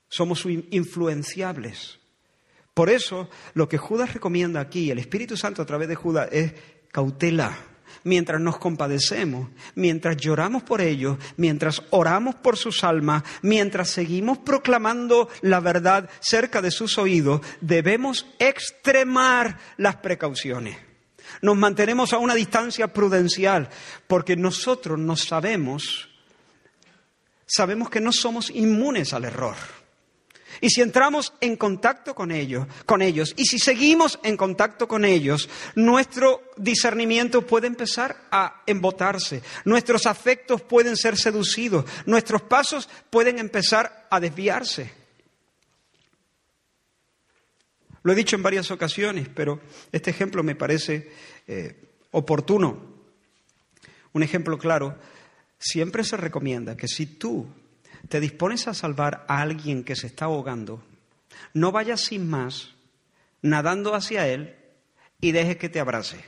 somos influenciables. Por eso, lo que Judas recomienda aquí, el Espíritu Santo a través de Judas, es cautela. Mientras nos compadecemos, mientras lloramos por ellos, mientras oramos por sus almas, mientras seguimos proclamando la verdad cerca de sus oídos, debemos extremar las precauciones. Nos mantenemos a una distancia prudencial, porque nosotros no sabemos, sabemos que no somos inmunes al error. Y si entramos en contacto con ellos, con ellos, y si seguimos en contacto con ellos, nuestro discernimiento puede empezar a embotarse, nuestros afectos pueden ser seducidos, nuestros pasos pueden empezar a desviarse. Lo he dicho en varias ocasiones, pero este ejemplo me parece eh, oportuno. Un ejemplo claro, siempre se recomienda que si tú te dispones a salvar a alguien que se está ahogando, no vayas sin más nadando hacia él y dejes que te abrace.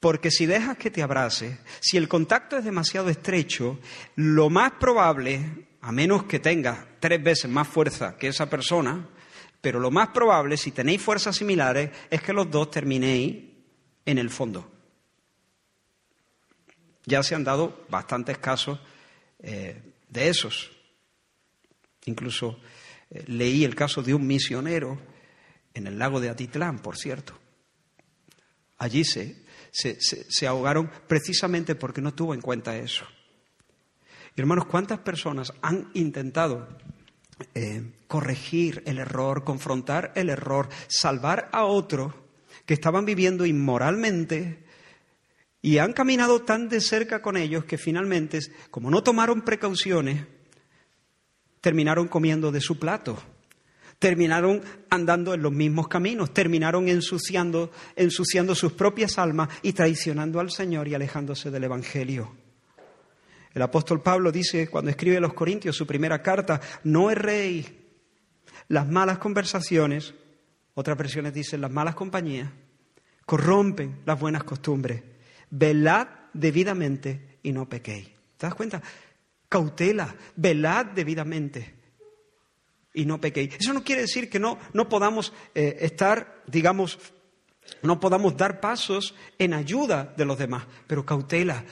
Porque si dejas que te abrace, si el contacto es demasiado estrecho, lo más probable, a menos que tengas tres veces más fuerza que esa persona, pero lo más probable, si tenéis fuerzas similares, es que los dos terminéis en el fondo. Ya se han dado bastantes casos eh, de esos. Incluso eh, leí el caso de un misionero en el lago de Atitlán, por cierto. Allí se, se, ahogaron precisamente porque no tuvo en cuenta eso. Y hermanos, ¿cuántas personas han intentado eh, corregir el error, confrontar el error, salvar a otro que estaban viviendo inmoralmente y han caminado tan de cerca con ellos que finalmente, como no tomaron precauciones, terminaron comiendo de su plato, terminaron andando en los mismos caminos, terminaron ensuciando, ensuciando sus propias almas y traicionando al Señor y alejándose del Evangelio. El apóstol Pablo dice cuando escribe a los Corintios su primera carta, no erréis, las malas conversaciones, otras versiones dicen las malas compañías, corrompen las buenas costumbres. Velad debidamente y no pequéis. ¿Te das cuenta? Cautela, velad debidamente y no pequéis. Eso no quiere decir que no, no podamos eh, estar, digamos, no podamos dar pasos en ayuda de los demás, pero cautela,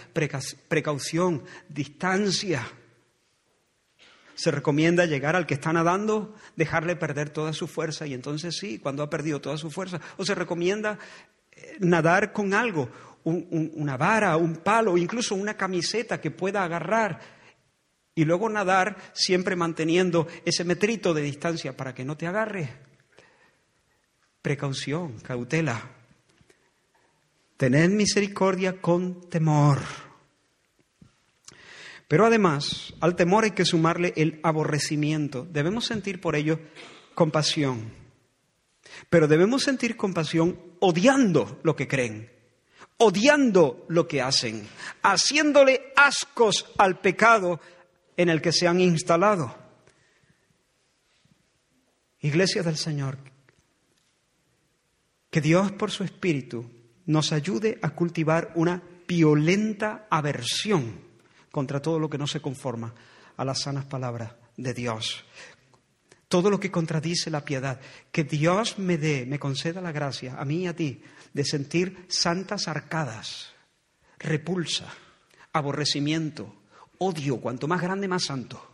precaución, distancia. Se recomienda llegar al que está nadando, dejarle perder toda su fuerza y entonces sí, cuando ha perdido toda su fuerza. O se recomienda eh, nadar con algo, una vara, un palo, incluso una camiseta que pueda agarrar y luego nadar siempre manteniendo ese metrito de distancia para que no te agarre. Precaución, cautela. Tened misericordia con temor. Pero además, al temor hay que sumarle el aborrecimiento. Debemos sentir por ello compasión. Pero debemos sentir compasión odiando lo que creen, odiando lo que hacen, haciéndole ascos al pecado en el que se han instalado. Iglesia del Señor, que Dios por su Espíritu nos ayude a cultivar una violenta aversión contra todo lo que no se conforma a las sanas palabras de Dios. Todo lo que contradice la piedad. Que Dios me dé, me conceda la gracia, a mí y a ti, de sentir santas arcadas, repulsa, aborrecimiento, odio, cuanto más grande, más santo.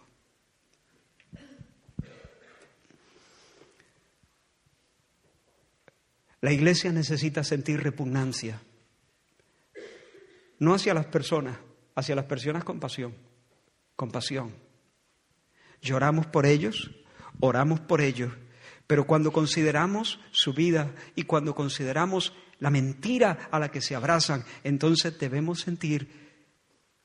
La iglesia necesita sentir repugnancia, no hacia las personas, hacia las personas compasión, compasión. Lloramos por ellos, oramos por ellos, pero cuando consideramos su vida y cuando consideramos la mentira a la que se abrazan, entonces debemos sentir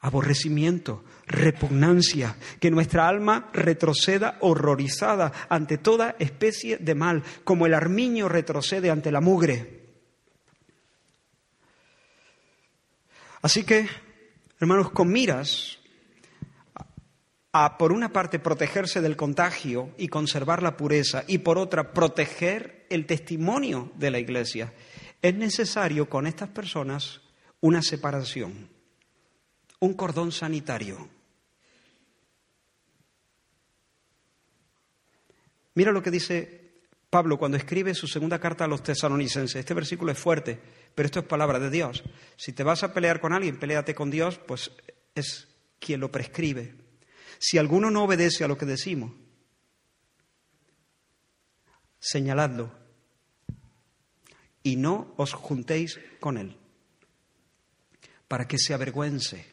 aborrecimiento, repugnancia, que nuestra alma retroceda horrorizada ante toda especie de mal, como el armiño retrocede ante la mugre. Así que, hermanos, con miras a, por una parte, protegerse del contagio y conservar la pureza, y por otra, proteger el testimonio de la Iglesia, es necesario con estas personas una separación un cordón sanitario. Mira lo que dice Pablo cuando escribe su segunda carta a los tesalonicenses. Este versículo es fuerte, pero esto es palabra de Dios. Si te vas a pelear con alguien, peleate con Dios, pues es quien lo prescribe. Si alguno no obedece a lo que decimos, señaladlo y no os juntéis con él, para que se avergüence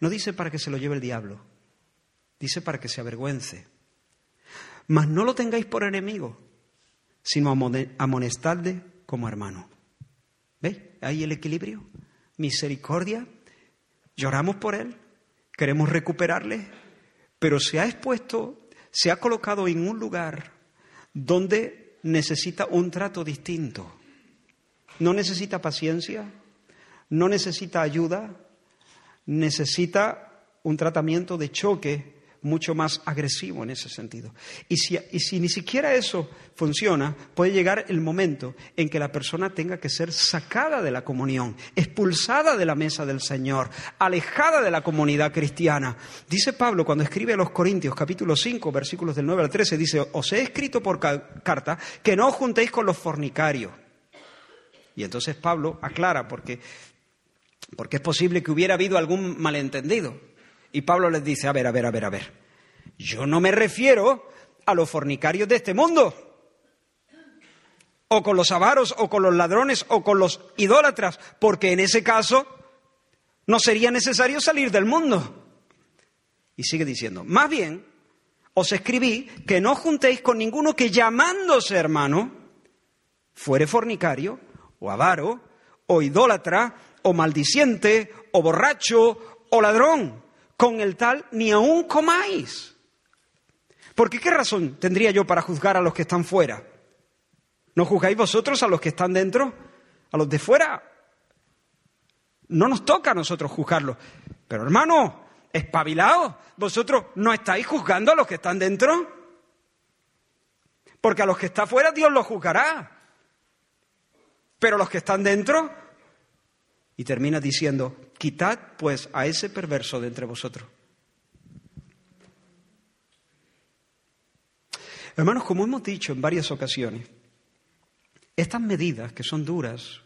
No dice para que se lo lleve el diablo. Dice para que se avergüence. Mas no lo tengáis por enemigo, sino amonestadle como hermano. ¿Veis? Ahí el equilibrio. Misericordia. Lloramos por él. Queremos recuperarle. Pero se ha expuesto, se ha colocado en un lugar donde necesita un trato distinto. No necesita paciencia, no necesita ayuda, necesita un tratamiento de choque mucho más agresivo en ese sentido. Y si, y si, ni siquiera eso funciona, puede llegar el momento en que la persona tenga que ser sacada de la comunión, expulsada de la mesa del Señor, alejada de la comunidad cristiana. Dice Pablo cuando escribe a los Corintios capítulo 5 versículos del 9 al 13, dice, os he escrito por carta que no os juntéis con los fornicarios. Y entonces Pablo aclara porque, porque es posible que hubiera habido algún malentendido. Y Pablo les dice, a ver, a ver, a ver, a ver, yo no me refiero a los fornicarios de este mundo, o con los avaros, o con los ladrones, o con los idólatras, porque en ese caso no sería necesario salir del mundo. Y sigue diciendo, más bien, os escribí que no juntéis con ninguno que llamándose hermano fuere fornicario, o avaro, o idólatra, o maldiciente, o borracho, o ladrón con el tal ni aún comáis. Porque ¿qué razón tendría yo para juzgar a los que están fuera? ¿No juzgáis vosotros a los que están dentro? ¿A los de fuera? No nos toca a nosotros juzgarlos. Pero hermano, espabilaos, vosotros no estáis juzgando a los que están dentro. Porque a los que están fuera Dios los juzgará. Pero los que están dentro, y termina diciendo, quitad pues a ese perverso de entre vosotros. Hermanos, como hemos dicho en varias ocasiones, estas medidas que son duras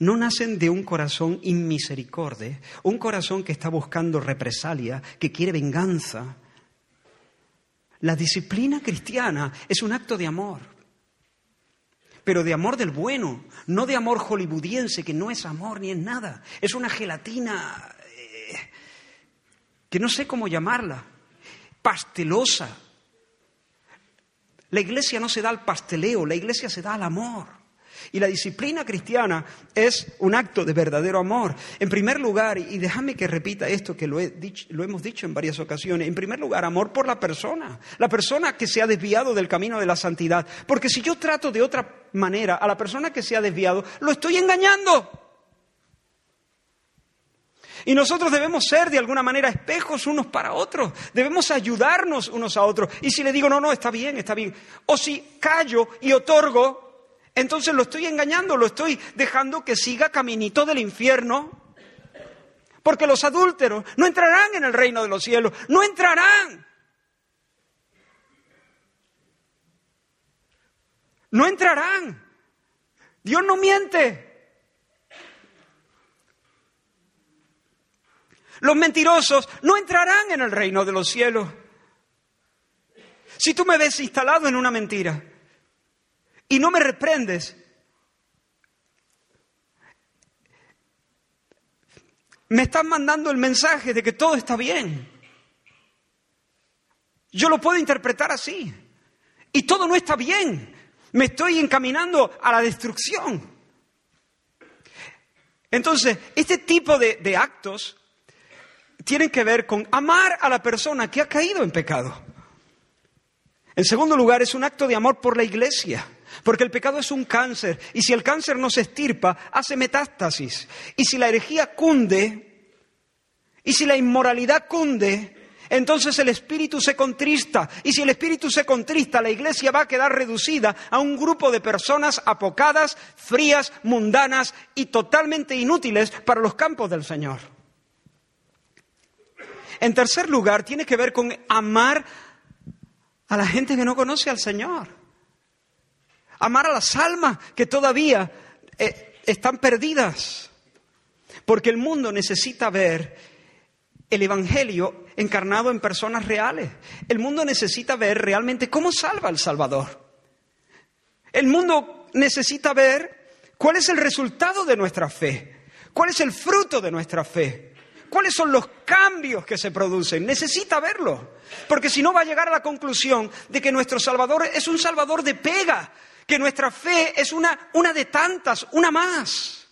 no nacen de un corazón inmisericorde, un corazón que está buscando represalia, que quiere venganza. La disciplina cristiana es un acto de amor pero de amor del bueno, no de amor hollywoodiense, que no es amor ni es nada. Es una gelatina eh, que no sé cómo llamarla, pastelosa. La iglesia no se da al pasteleo, la iglesia se da al amor. Y la disciplina cristiana es un acto de verdadero amor. En primer lugar, y déjame que repita esto que lo, hemos dicho en varias ocasiones, en primer lugar, amor por la persona, la persona que se ha desviado del camino de la santidad. Porque si yo trato de otra manera a la persona que se ha desviado, lo estoy engañando. Y nosotros debemos ser de alguna manera espejos unos para otros. Debemos ayudarnos unos a otros. Y si le digo, no, no, está bien, está bien. O si callo y otorgo, entonces lo estoy engañando, lo estoy dejando que siga caminito del infierno. Porque los adúlteros no entrarán en el reino de los cielos, no entrarán. No entrarán. Dios no miente. Los mentirosos no entrarán en el reino de los cielos. Si tú me ves instalado en una mentira, y no me reprendes, me estás mandando el mensaje de que todo está bien. Yo lo puedo interpretar así. Y todo no está bien. Me estoy encaminando a la destrucción. Entonces, este tipo de, de actos tienen que ver con amar a la persona que ha caído en pecado. En segundo lugar, es un acto de amor por la iglesia. Porque el pecado es un cáncer y si el cáncer no se estirpa, hace metástasis. Y si la herejía cunde, y si la inmoralidad cunde, entonces el espíritu se contrista. Y si el espíritu se contrista, la iglesia va a quedar reducida a un grupo de personas apocadas, frías, mundanas y totalmente inútiles para los campos del Señor. En tercer lugar, tiene que ver con amar a la gente que no conoce al Señor amar a las almas que todavía eh, están perdidas. Porque el mundo necesita ver el Evangelio encarnado en personas reales. El mundo necesita ver realmente cómo salva el Salvador. El mundo necesita ver cuál es el resultado de nuestra fe, cuál es el fruto de nuestra fe. ¿Cuáles son los cambios que se producen? Necesita verlo, porque si no va a llegar a la conclusión de que nuestro Salvador es un Salvador de pega, que nuestra fe es una, una de tantas, una más.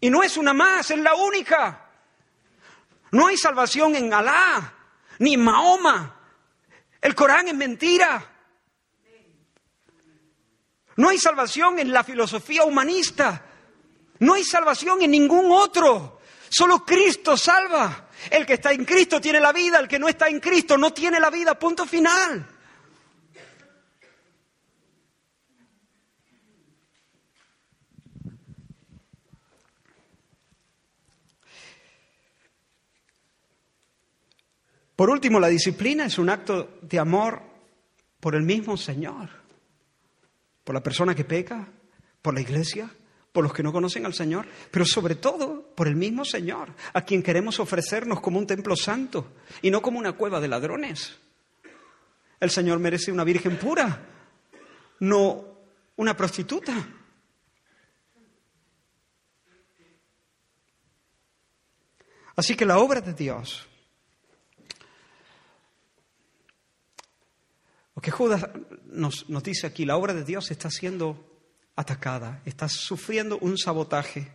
Y no es una más, es la única. No hay salvación en Alá, ni en Mahoma. El Corán es mentira. No hay salvación en la filosofía humanista. No hay salvación en ningún otro. Solo Cristo salva. El que está en Cristo tiene la vida, el que no está en Cristo no tiene la vida. Punto final. Por último, la disciplina es un acto de amor por el mismo Señor, por la persona que peca, por la iglesia, por los que no conocen al Señor, pero sobre todo por el mismo Señor, a quien queremos ofrecernos como un templo santo y no como una cueva de ladrones. El Señor merece una virgen pura, no una prostituta. Así que la obra de Dios Lo que Judas nos, dice aquí, la obra de Dios está siendo atacada, está sufriendo un sabotaje.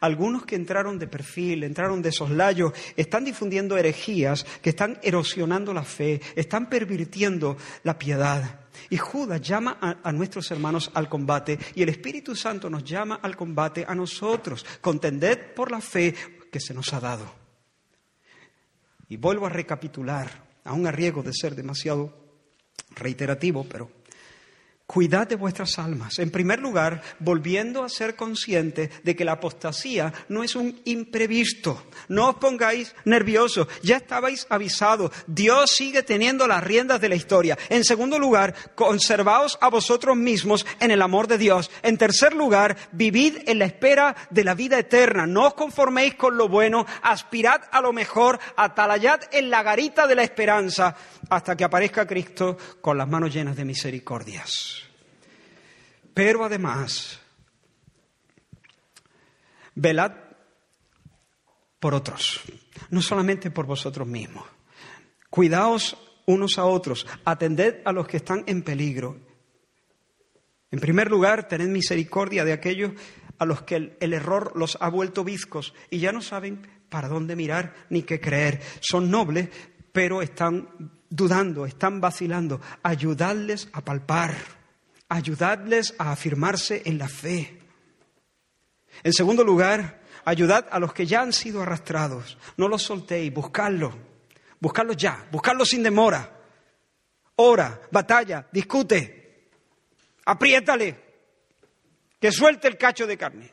Algunos que entraron de perfil, entraron de soslayo, están difundiendo herejías que están erosionando la fe, están pervirtiendo la piedad. Y Judas llama a, a, nuestros hermanos al combate y el Espíritu Santo nos llama al combate a nosotros. Contended por la fe que se nos ha dado. Y vuelvo a recapitular, aún a riesgo de ser demasiado reiterativo, pero Cuidad de vuestras almas. En primer lugar, volviendo a ser conscientes de que la apostasía no es un imprevisto. No os pongáis nerviosos. Ya estabais avisados. Dios sigue teniendo las riendas de la historia. En segundo lugar, conservaos a vosotros mismos en el amor de Dios. En tercer lugar, vivid en la espera de la vida eterna. No os conforméis con lo bueno. Aspirad a lo mejor. Atalayad en la garita de la esperanza hasta que aparezca Cristo con las manos llenas de misericordias. Pero además, velad por otros, no solamente por vosotros mismos. Cuidaos unos a otros, atended a los que están en peligro. En primer lugar, tened misericordia de aquellos a los que el, error los ha vuelto bizcos y ya no saben para dónde mirar ni qué creer. Son nobles, pero están dudando, están vacilando. Ayudadles a palpar ayudadles a afirmarse en la fe. En segundo lugar, ayudad a los que ya han sido arrastrados. No los soltéis, buscadlos. Buscadlos ya, buscadlos sin demora. Ora, batalla, discute. Apriétale. Que suelte el cacho de carne.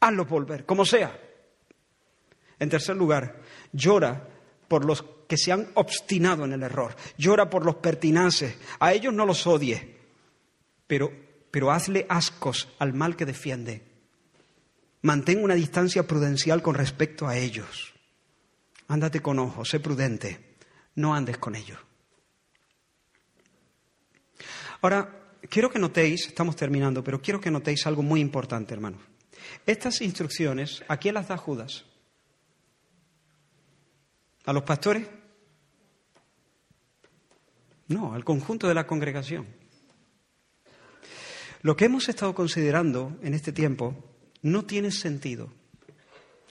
Hazlo volver, como sea. En tercer lugar, llora por los que se han obstinado en el error. Llora por los pertinaces. A ellos no los odie, pero, pero hazle ascos al mal que defiende. Mantén una distancia prudencial con respecto a ellos. Ándate con ojo, sé prudente. No andes con ellos. Ahora, quiero que notéis, estamos terminando, pero quiero que notéis algo muy importante, hermanos. Estas instrucciones, ¿a quién las da Judas? ¿A los pastores? No, al conjunto de la congregación. Lo que hemos estado considerando en este tiempo no tiene sentido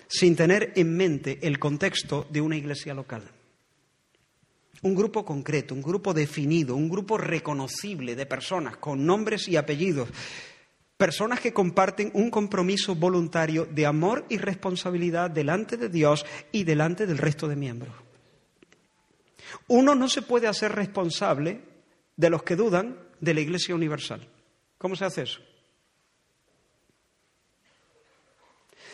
sin tener en mente el contexto de una iglesia local. Un grupo concreto, un grupo definido, un grupo reconocible de personas con nombres y apellidos, personas que comparten un compromiso voluntario de amor y responsabilidad delante de Dios y delante del resto de miembros. Uno no se puede hacer responsable de los que dudan de la Iglesia Universal. ¿Cómo se hace eso?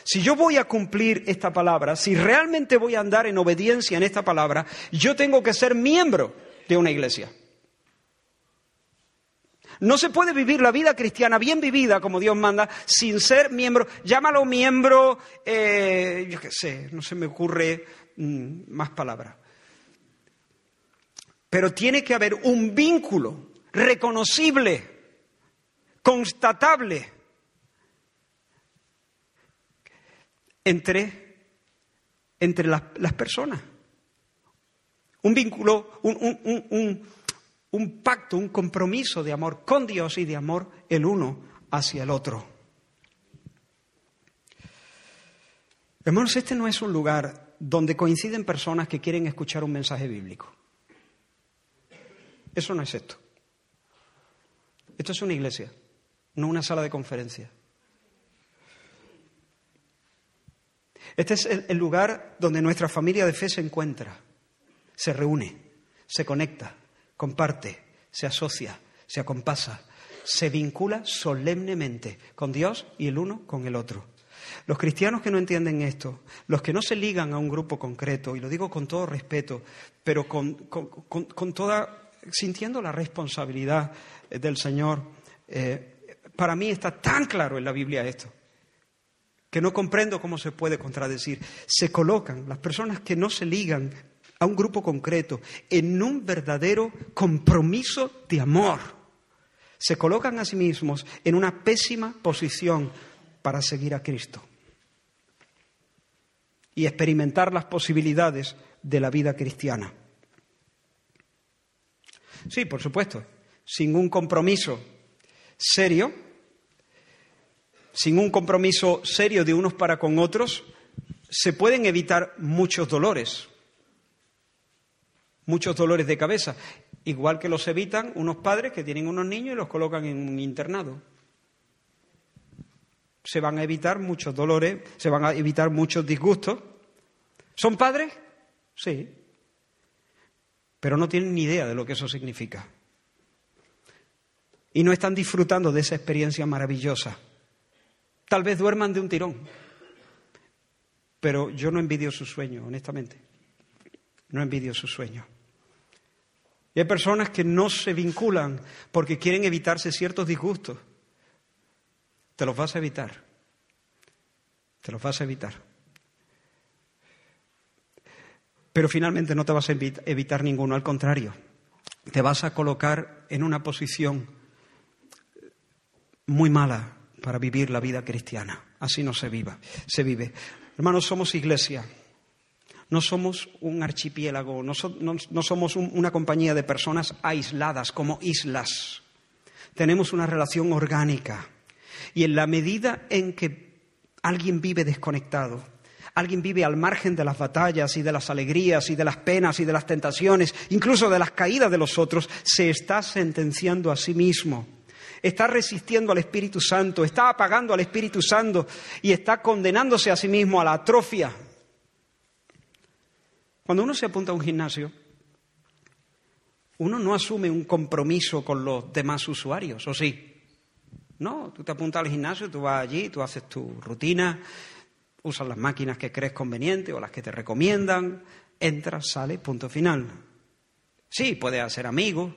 Si yo voy a cumplir esta palabra, si realmente voy a andar en obediencia en esta palabra, yo tengo que ser miembro de una iglesia. No se puede vivir la vida cristiana bien vivida, como Dios manda, sin ser miembro. Llámalo miembro, eh, yo qué sé, no se me ocurre mmm, más palabras. Pero tiene que haber un vínculo reconocible, constatable, entre, entre las, personas. Un vínculo, un, un pacto, un compromiso de amor con Dios y de amor el uno hacia el otro. Hermanos, este no es un lugar donde coinciden personas que quieren escuchar un mensaje bíblico. Eso no es esto. Esto es una iglesia, no una sala de conferencia. Este es el, lugar donde nuestra familia de fe se encuentra, se reúne, se conecta, comparte, se asocia, se acompasa, se vincula solemnemente con Dios y el uno con el otro. Los cristianos que no entienden esto, los que no se ligan a un grupo concreto, y lo digo con todo respeto, pero con, toda, sintiendo la responsabilidad del Señor, eh, para mí está tan claro en la Biblia esto, que no comprendo cómo se puede contradecir. Se colocan las personas que no se ligan a un grupo concreto en un verdadero compromiso de amor. Se colocan a sí mismos en una pésima posición para seguir a Cristo y experimentar las posibilidades de la vida cristiana. Sí, por supuesto, sin un compromiso serio, sin un compromiso serio de unos para con otros, se pueden evitar muchos dolores, muchos dolores de cabeza, igual que los evitan unos padres que tienen unos niños y los colocan en un internado se van a evitar muchos dolores, se van a evitar muchos disgustos. ¿Son padres? Sí. Pero no tienen ni idea de lo que eso significa. Y no están disfrutando de esa experiencia maravillosa. Tal vez duerman de un tirón. Pero yo no envidio su sueño, honestamente. No envidio su sueño. Y hay personas que no se vinculan porque quieren evitarse ciertos disgustos. Te los vas a evitar. Te los vas a evitar. Pero finalmente no te vas a evitar ninguno, al contrario, te vas a colocar en una posición muy mala para vivir la vida cristiana. Así no se viva, se vive. Hermanos, somos iglesia. No somos un archipiélago, no, somos una compañía de personas aisladas como islas. Tenemos una relación orgánica. Y en la medida en que alguien vive desconectado, alguien vive al margen de las batallas y de las alegrías y de las penas y de las tentaciones, incluso de las caídas de los otros, se está sentenciando a sí mismo. Está resistiendo al Espíritu Santo, está apagando al Espíritu Santo y está condenándose a sí mismo a la atrofia. Cuando uno se apunta a un gimnasio, uno no asume un compromiso con los demás usuarios, ¿o sí? No, tú te apuntas al gimnasio, tú vas allí, tú haces tu rutina, usas las máquinas que crees conveniente o las que te recomiendan, entras, sales, punto final. Sí, puedes hacer amigos,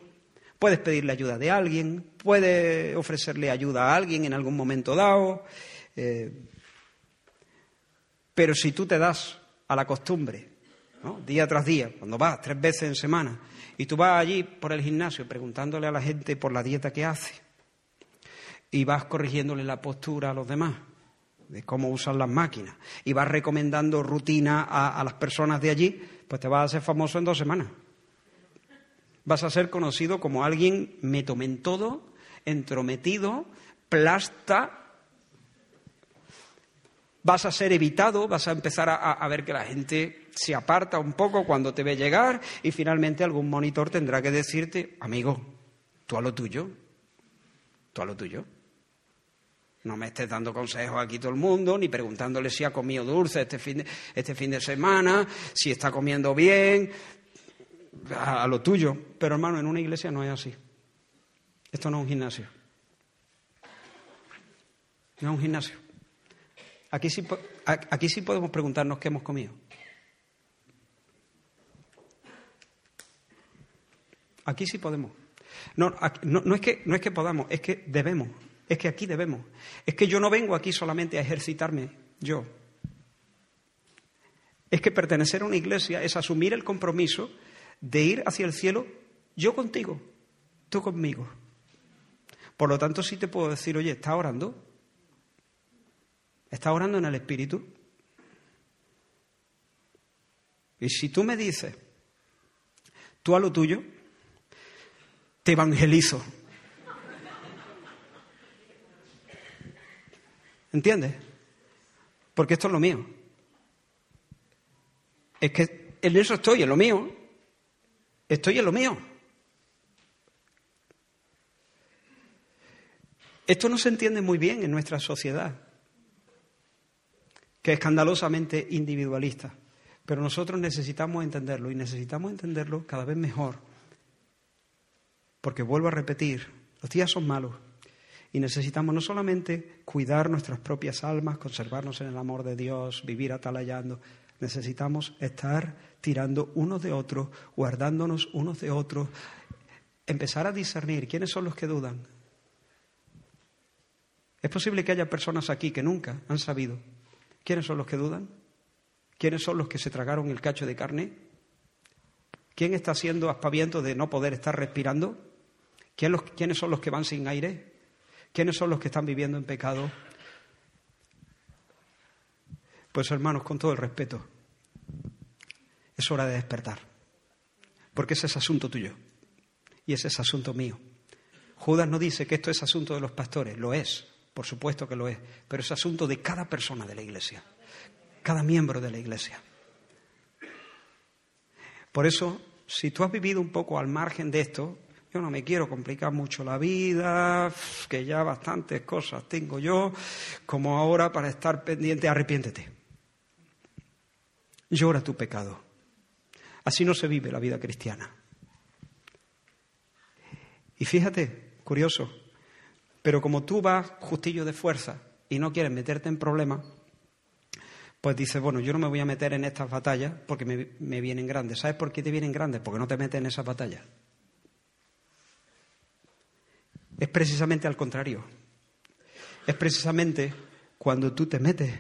puedes pedirle ayuda de alguien, puedes ofrecerle ayuda a alguien en algún momento dado, eh, pero si tú te das a la costumbre, día tras día, cuando vas tres veces en semana, y tú vas allí por el gimnasio preguntándole a la gente por la dieta que hace, y vas corrigiéndole la postura a los demás de cómo usan las máquinas y vas recomendando rutina a, las personas de allí, pues te vas a hacer famoso en dos semanas. Vas a ser conocido como alguien todo, entrometido, plasta. Vas a ser evitado, vas a empezar a, a ver que la gente se aparta un poco cuando te ve llegar y finalmente algún monitor tendrá que decirte, amigo, tú a lo tuyo, tú a lo tuyo. No me estés dando consejos aquí todo el mundo, ni preguntándole si ha comido dulce este fin de, este fin de semana, si está comiendo bien, a, lo tuyo. Pero hermano, en una iglesia no es así. Esto no es un gimnasio. No es un gimnasio. Aquí sí, aquí sí podemos preguntarnos qué hemos comido. Aquí sí podemos. No, no, no, es que, no es que podamos, es que debemos. Es que aquí debemos. Es que yo no vengo aquí solamente a ejercitarme yo. Es que pertenecer a una iglesia es asumir el compromiso de ir hacia el cielo yo contigo, tú conmigo. Por lo tanto, sí te puedo decir, oye, ¿estás orando? ¿Estás orando en el Espíritu? Y si tú me dices, tú a lo tuyo, te evangelizo. ¿Entiendes? Porque esto es lo mío. Es que en eso estoy, en lo mío. Estoy en lo mío. Esto no se entiende muy bien en nuestra sociedad, que es escandalosamente individualista. Pero nosotros necesitamos entenderlo y necesitamos entenderlo cada vez mejor. Porque vuelvo a repetir, los días son malos y necesitamos no solamente cuidar nuestras propias almas, conservarnos en el amor de Dios, vivir atalayando, necesitamos estar tirando unos de otros, guardándonos unos de otros, empezar a discernir quiénes son los que dudan. Es posible que haya personas aquí que nunca han sabido quiénes son los que dudan. ¿Quiénes son los que se tragaron el cacho de carne? ¿Quién está haciendo aspaviento de no poder estar respirando? ¿Quiénes son los que van sin aire? ¿Quiénes son los que están viviendo en pecado? Pues hermanos, con todo el respeto, es hora de despertar, porque ese es asunto tuyo y ese es asunto mío. Judas no dice que esto es asunto de los pastores, lo es, por supuesto que lo es, pero es asunto de cada persona de la iglesia cada miembro de la iglesia. Por eso, si tú has vivido un poco al margen de esto, yo no me quiero complicar mucho la vida, que ya bastantes cosas tengo yo, como ahora para estar pendiente, arrepiéntete. Llora tu pecado. Así no se vive la vida cristiana. Y fíjate, curioso, pero como tú vas justillo de fuerza y no quieres meterte en problemas, pues dice, bueno, yo no me voy a meter en estas batallas porque me, vienen grandes. ¿Sabes por qué te vienen grandes? Porque no te metes en esas batallas. Es precisamente al contrario. Es precisamente cuando tú te metes,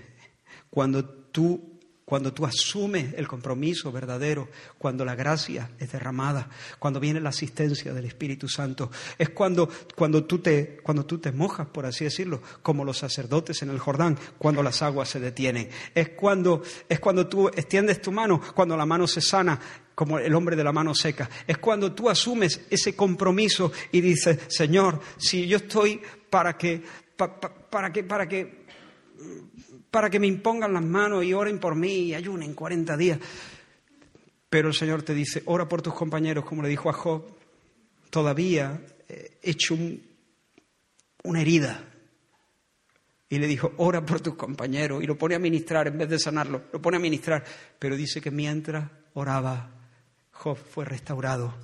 cuando tú cuando tú asumes el compromiso verdadero, cuando la gracia es derramada, cuando viene la asistencia del Espíritu Santo, es cuando, cuando, tú te, cuando tú te mojas, por así decirlo, como los sacerdotes en el Jordán, cuando las aguas se detienen, es cuando, es cuando tú extiendes tu mano, cuando la mano se sana, como el hombre de la mano seca, es cuando tú asumes ese compromiso y dices, Señor, si yo estoy para que, para que, para que para que me impongan las manos y oren por mí y ayunen 40 días. Pero el Señor te dice, ora por tus compañeros, como le dijo a Job, todavía he hecho una herida. Y le dijo, ora por tus compañeros. Y lo pone a ministrar en vez de sanarlo, lo pone a ministrar. Pero dice que mientras oraba, Job fue restaurado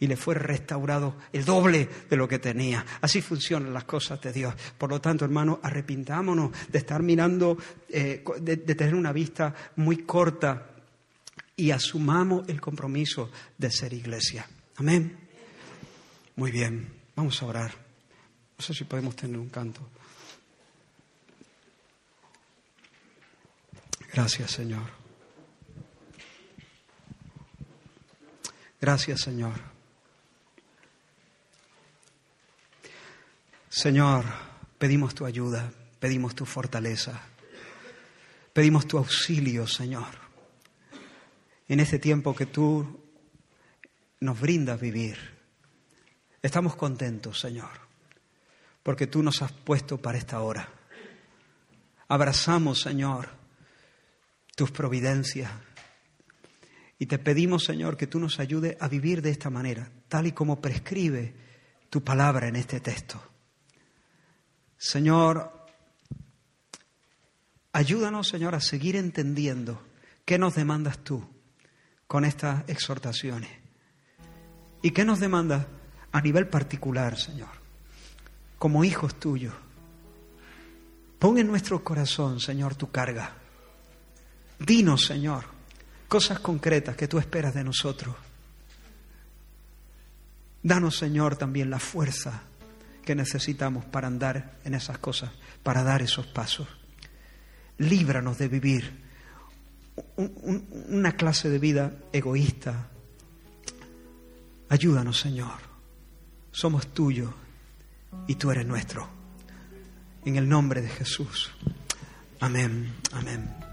y le fue restaurado el doble de lo que tenía. Así funcionan las cosas de Dios. Por lo tanto, hermanos, arrepintámonos de estar mirando, eh, de, de tener una vista muy corta y asumamos el compromiso de ser iglesia. Amén. Muy bien, vamos a orar. No sé si podemos tener un canto. Gracias, Señor. Gracias, Señor. Señor, pedimos tu ayuda, pedimos tu fortaleza, pedimos tu auxilio, Señor, en este tiempo que tú nos brindas vivir. Estamos contentos, Señor, porque tú nos has puesto para esta hora. Abrazamos, Señor, tus providencias. Y te pedimos, Señor, que tú nos ayudes a vivir de esta manera, tal y como prescribe tu palabra en este texto. Señor, ayúdanos, Señor, a seguir entendiendo qué nos demandas tú con estas exhortaciones y qué nos demandas a nivel particular, Señor, como hijos tuyos. Pon en nuestro corazón, Señor, tu carga. Dinos, Señor, cosas concretas que tú esperas de nosotros. Danos, Señor, también la fuerza que necesitamos para andar en esas cosas, para dar esos pasos. Líbranos de vivir una clase de vida egoísta. Ayúdanos, Señor. Somos tuyos y tú eres nuestro. En el nombre de Jesús. Amén, amén.